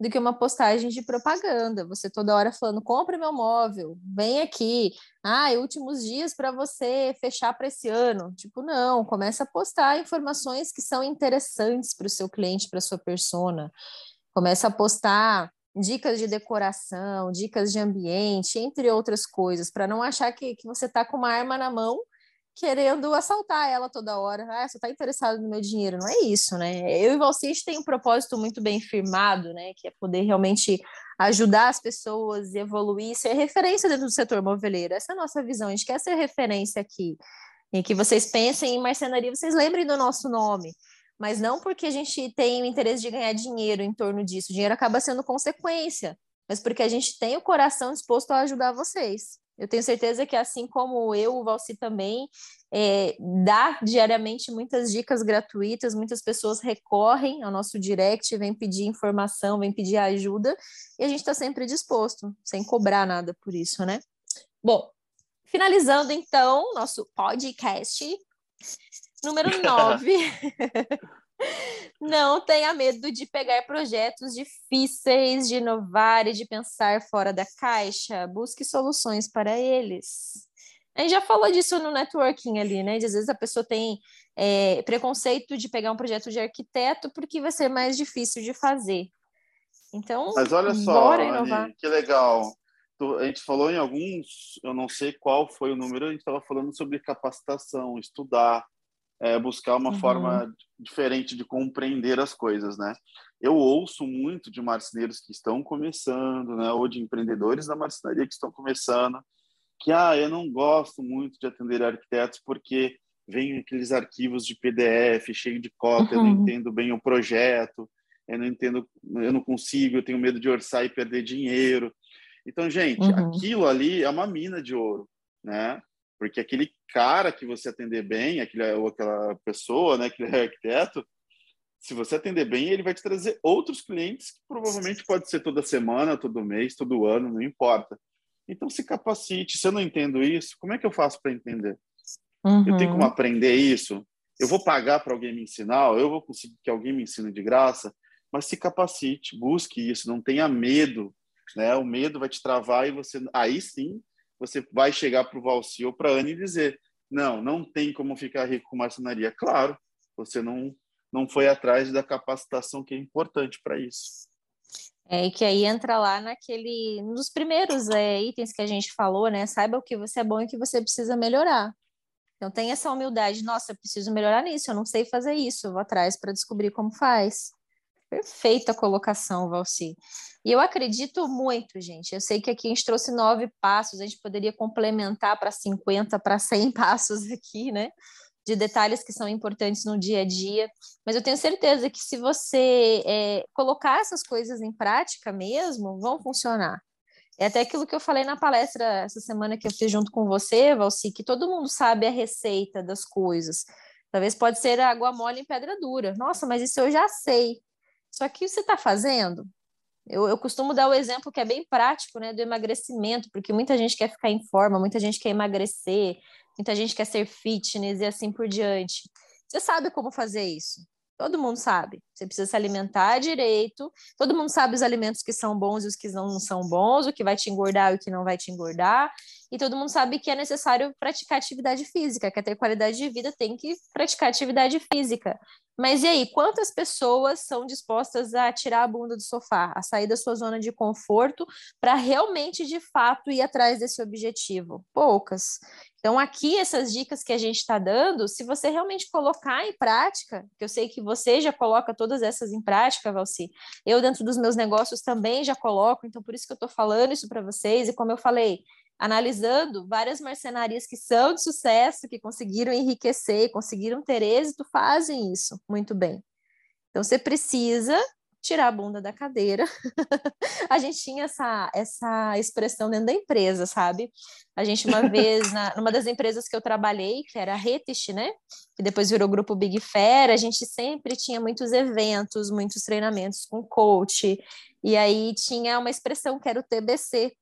do que uma postagem de propaganda. Você toda hora falando: compre meu móvel, vem aqui. Ah, últimos dias para você fechar para esse ano. Tipo, não, começa a postar informações que são interessantes para o seu cliente, para sua persona. Começa a postar dicas de decoração, dicas de ambiente, entre outras coisas, para não achar que, que você está com uma arma na mão querendo assaltar ela toda hora. Ah, você está interessado no meu dinheiro. Não é isso, né? Eu e você tem um propósito muito bem firmado, né? Que é poder realmente ajudar as pessoas, evoluir, ser referência dentro do setor moveleiro. Essa é a nossa visão. A gente quer ser referência aqui. Em que vocês pensem em marcenaria, vocês lembrem do nosso nome. Mas não porque a gente tem o interesse de ganhar dinheiro em torno disso. O dinheiro acaba sendo consequência. Mas porque a gente tem o coração disposto a ajudar vocês. Eu tenho certeza que, assim como eu, o Valci também é, dá diariamente muitas dicas gratuitas, muitas pessoas recorrem ao nosso direct, vêm pedir informação, vêm pedir ajuda, e a gente está sempre disposto, sem cobrar nada por isso, né? Bom, finalizando então nosso podcast número 9. Não tenha medo de pegar projetos difíceis, de inovar e de pensar fora da caixa. Busque soluções para eles. A gente já falou disso no networking ali, né? De, às vezes a pessoa tem é, preconceito de pegar um projeto de arquiteto porque vai ser mais difícil de fazer. Então, Mas olha só, Anny, que legal. A gente falou em alguns, eu não sei qual foi o número, a gente estava falando sobre capacitação, estudar é, buscar uma uhum. forma diferente de compreender as coisas, né? Eu ouço muito de marceneiros que estão começando, né, ou de empreendedores da marcenaria que estão começando, que ah, eu não gosto muito de atender arquitetos porque vem aqueles arquivos de PDF cheio de cópia, uhum. eu não uhum. entendo bem o projeto, eu não entendo, eu não consigo, eu tenho medo de orçar e perder dinheiro. Então, gente, uhum. aquilo ali é uma mina de ouro, né? Porque aquele cara que você atender bem, aquele, ou aquela pessoa, né, aquele arquiteto, se você atender bem, ele vai te trazer outros clientes que provavelmente pode ser toda semana, todo mês, todo ano, não importa. Então se capacite. Se eu não entendo isso, como é que eu faço para entender? Uhum. Eu tenho como uhum. aprender isso? Eu vou pagar para alguém me ensinar? Eu vou conseguir que alguém me ensine de graça? Mas se capacite, busque isso, não tenha medo, né? O medo vai te travar e você aí sim você vai chegar para o Valci ou para a Anne e dizer: não, não tem como ficar rico com marcenaria. Claro, você não, não foi atrás da capacitação que é importante para isso. É, que aí entra lá naquele, nos primeiros é, itens que a gente falou, né? Saiba o que você é bom e o que você precisa melhorar. Então tem essa humildade, nossa, eu preciso melhorar nisso, eu não sei fazer isso, eu vou atrás para descobrir como faz. Perfeita colocação, Valci. E eu acredito muito, gente. Eu sei que aqui a gente trouxe nove passos, a gente poderia complementar para 50, para 100 passos aqui, né? De detalhes que são importantes no dia a dia. Mas eu tenho certeza que se você é, colocar essas coisas em prática mesmo, vão funcionar. É até aquilo que eu falei na palestra essa semana que eu fiz junto com você, Valci, que todo mundo sabe a receita das coisas. Talvez pode ser água mole em pedra dura. Nossa, mas isso eu já sei. Só que você está fazendo. Eu, eu costumo dar o exemplo que é bem prático, né, do emagrecimento, porque muita gente quer ficar em forma, muita gente quer emagrecer, muita gente quer ser fitness e assim por diante. Você sabe como fazer isso? Todo mundo sabe. Você precisa se alimentar direito. Todo mundo sabe os alimentos que são bons e os que não são bons, o que vai te engordar e o que não vai te engordar. E todo mundo sabe que é necessário praticar atividade física. Quer ter qualidade de vida, tem que praticar atividade física. Mas e aí, quantas pessoas são dispostas a tirar a bunda do sofá, a sair da sua zona de conforto para realmente, de fato, ir atrás desse objetivo? Poucas. Então, aqui, essas dicas que a gente está dando, se você realmente colocar em prática, que eu sei que você já coloca todas essas em prática, Valci, eu, dentro dos meus negócios, também já coloco, então por isso que eu estou falando isso para vocês, e como eu falei, analisando várias marcenarias que são de sucesso, que conseguiram enriquecer, conseguiram ter êxito, fazem isso muito bem. Então você precisa tirar a bunda da cadeira. a gente tinha essa, essa expressão dentro da empresa, sabe? A gente, uma vez, na, numa das empresas que eu trabalhei, que era a Retish, né? Que depois virou grupo Big Fair, a gente sempre tinha muitos eventos, muitos treinamentos com coach. E aí tinha uma expressão que era o TBC,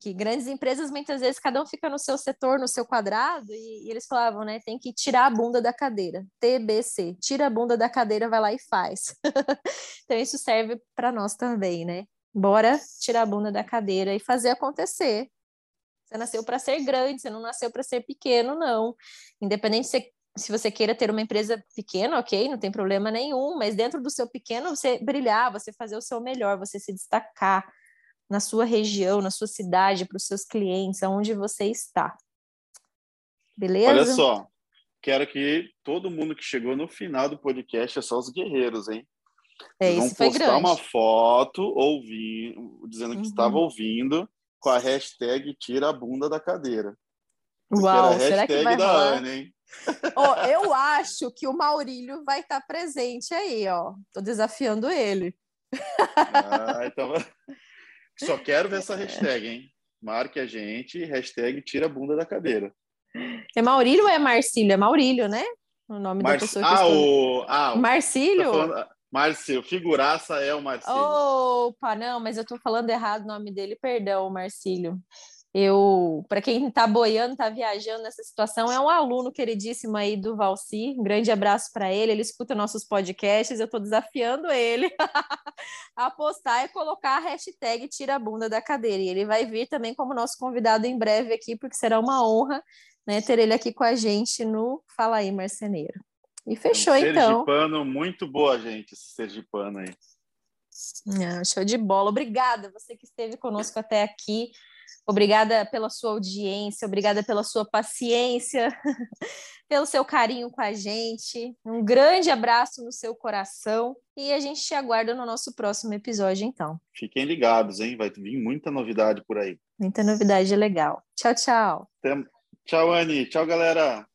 que grandes empresas muitas vezes cada um fica no seu setor, no seu quadrado, e, e, eles falavam, né, tem que tirar a bunda da cadeira, TBC, tira a bunda da cadeira, vai lá e faz. então isso serve para nós também, né? Bora tirar a bunda da cadeira e fazer acontecer. Você nasceu para ser grande, você não nasceu para ser pequeno, não. Independente se, se você queira ter uma empresa pequena, ok, não tem problema nenhum, mas dentro do seu pequeno, você brilhar, você fazer o seu melhor, você se destacar, na sua região, na sua cidade, para os seus clientes, aonde você está. Beleza? Olha só, quero que todo mundo que chegou no final do podcast é só os guerreiros, hein? É, isso foi postar grande. uma foto ouvindo, dizendo que uhum. estava ouvindo com a hashtag tira a bunda da cadeira. Uau, será que vai da rolar? Ana, hein? oh, eu acho que o Maurílio vai estar presente aí, ó. Tô desafiando ele. Ah, então... Só quero ver essa hashtag, hein? Marque a gente, hashtag tira a bunda da cadeira. É Maurílio ou é Marcílio? É Maurílio, né? O nome Mar... da pessoa que ah, o... ah, Marcílio? Falando... Marcílio, figuraça é o Marcílio. Opa, não, mas eu tô falando errado o nome dele, perdão, Marcílio. Eu, para quem está boiando, está viajando nessa situação, é um aluno queridíssimo aí do Valci. Um grande abraço para ele. Ele escuta nossos podcasts. Eu estou desafiando ele a postar e colocar a hashtag Tira a Bunda da Cadeira. E ele vai vir também como nosso convidado em breve aqui, porque será uma honra né, ter ele aqui com a gente no Fala aí, Marceneiro. E fechou, um então. Sergipano, muito boa, gente, esse Sergipano aí. Ah, show de bola. Obrigada, você que esteve conosco até aqui. Obrigada pela sua audiência, obrigada pela sua paciência, pelo seu carinho com a gente. Um grande abraço no seu coração e a gente te aguarda no nosso próximo episódio, então. Fiquem ligados, hein? Vai vir muita novidade por aí. Muita novidade legal. Tchau, tchau. Tchau, Anne. Tchau, galera.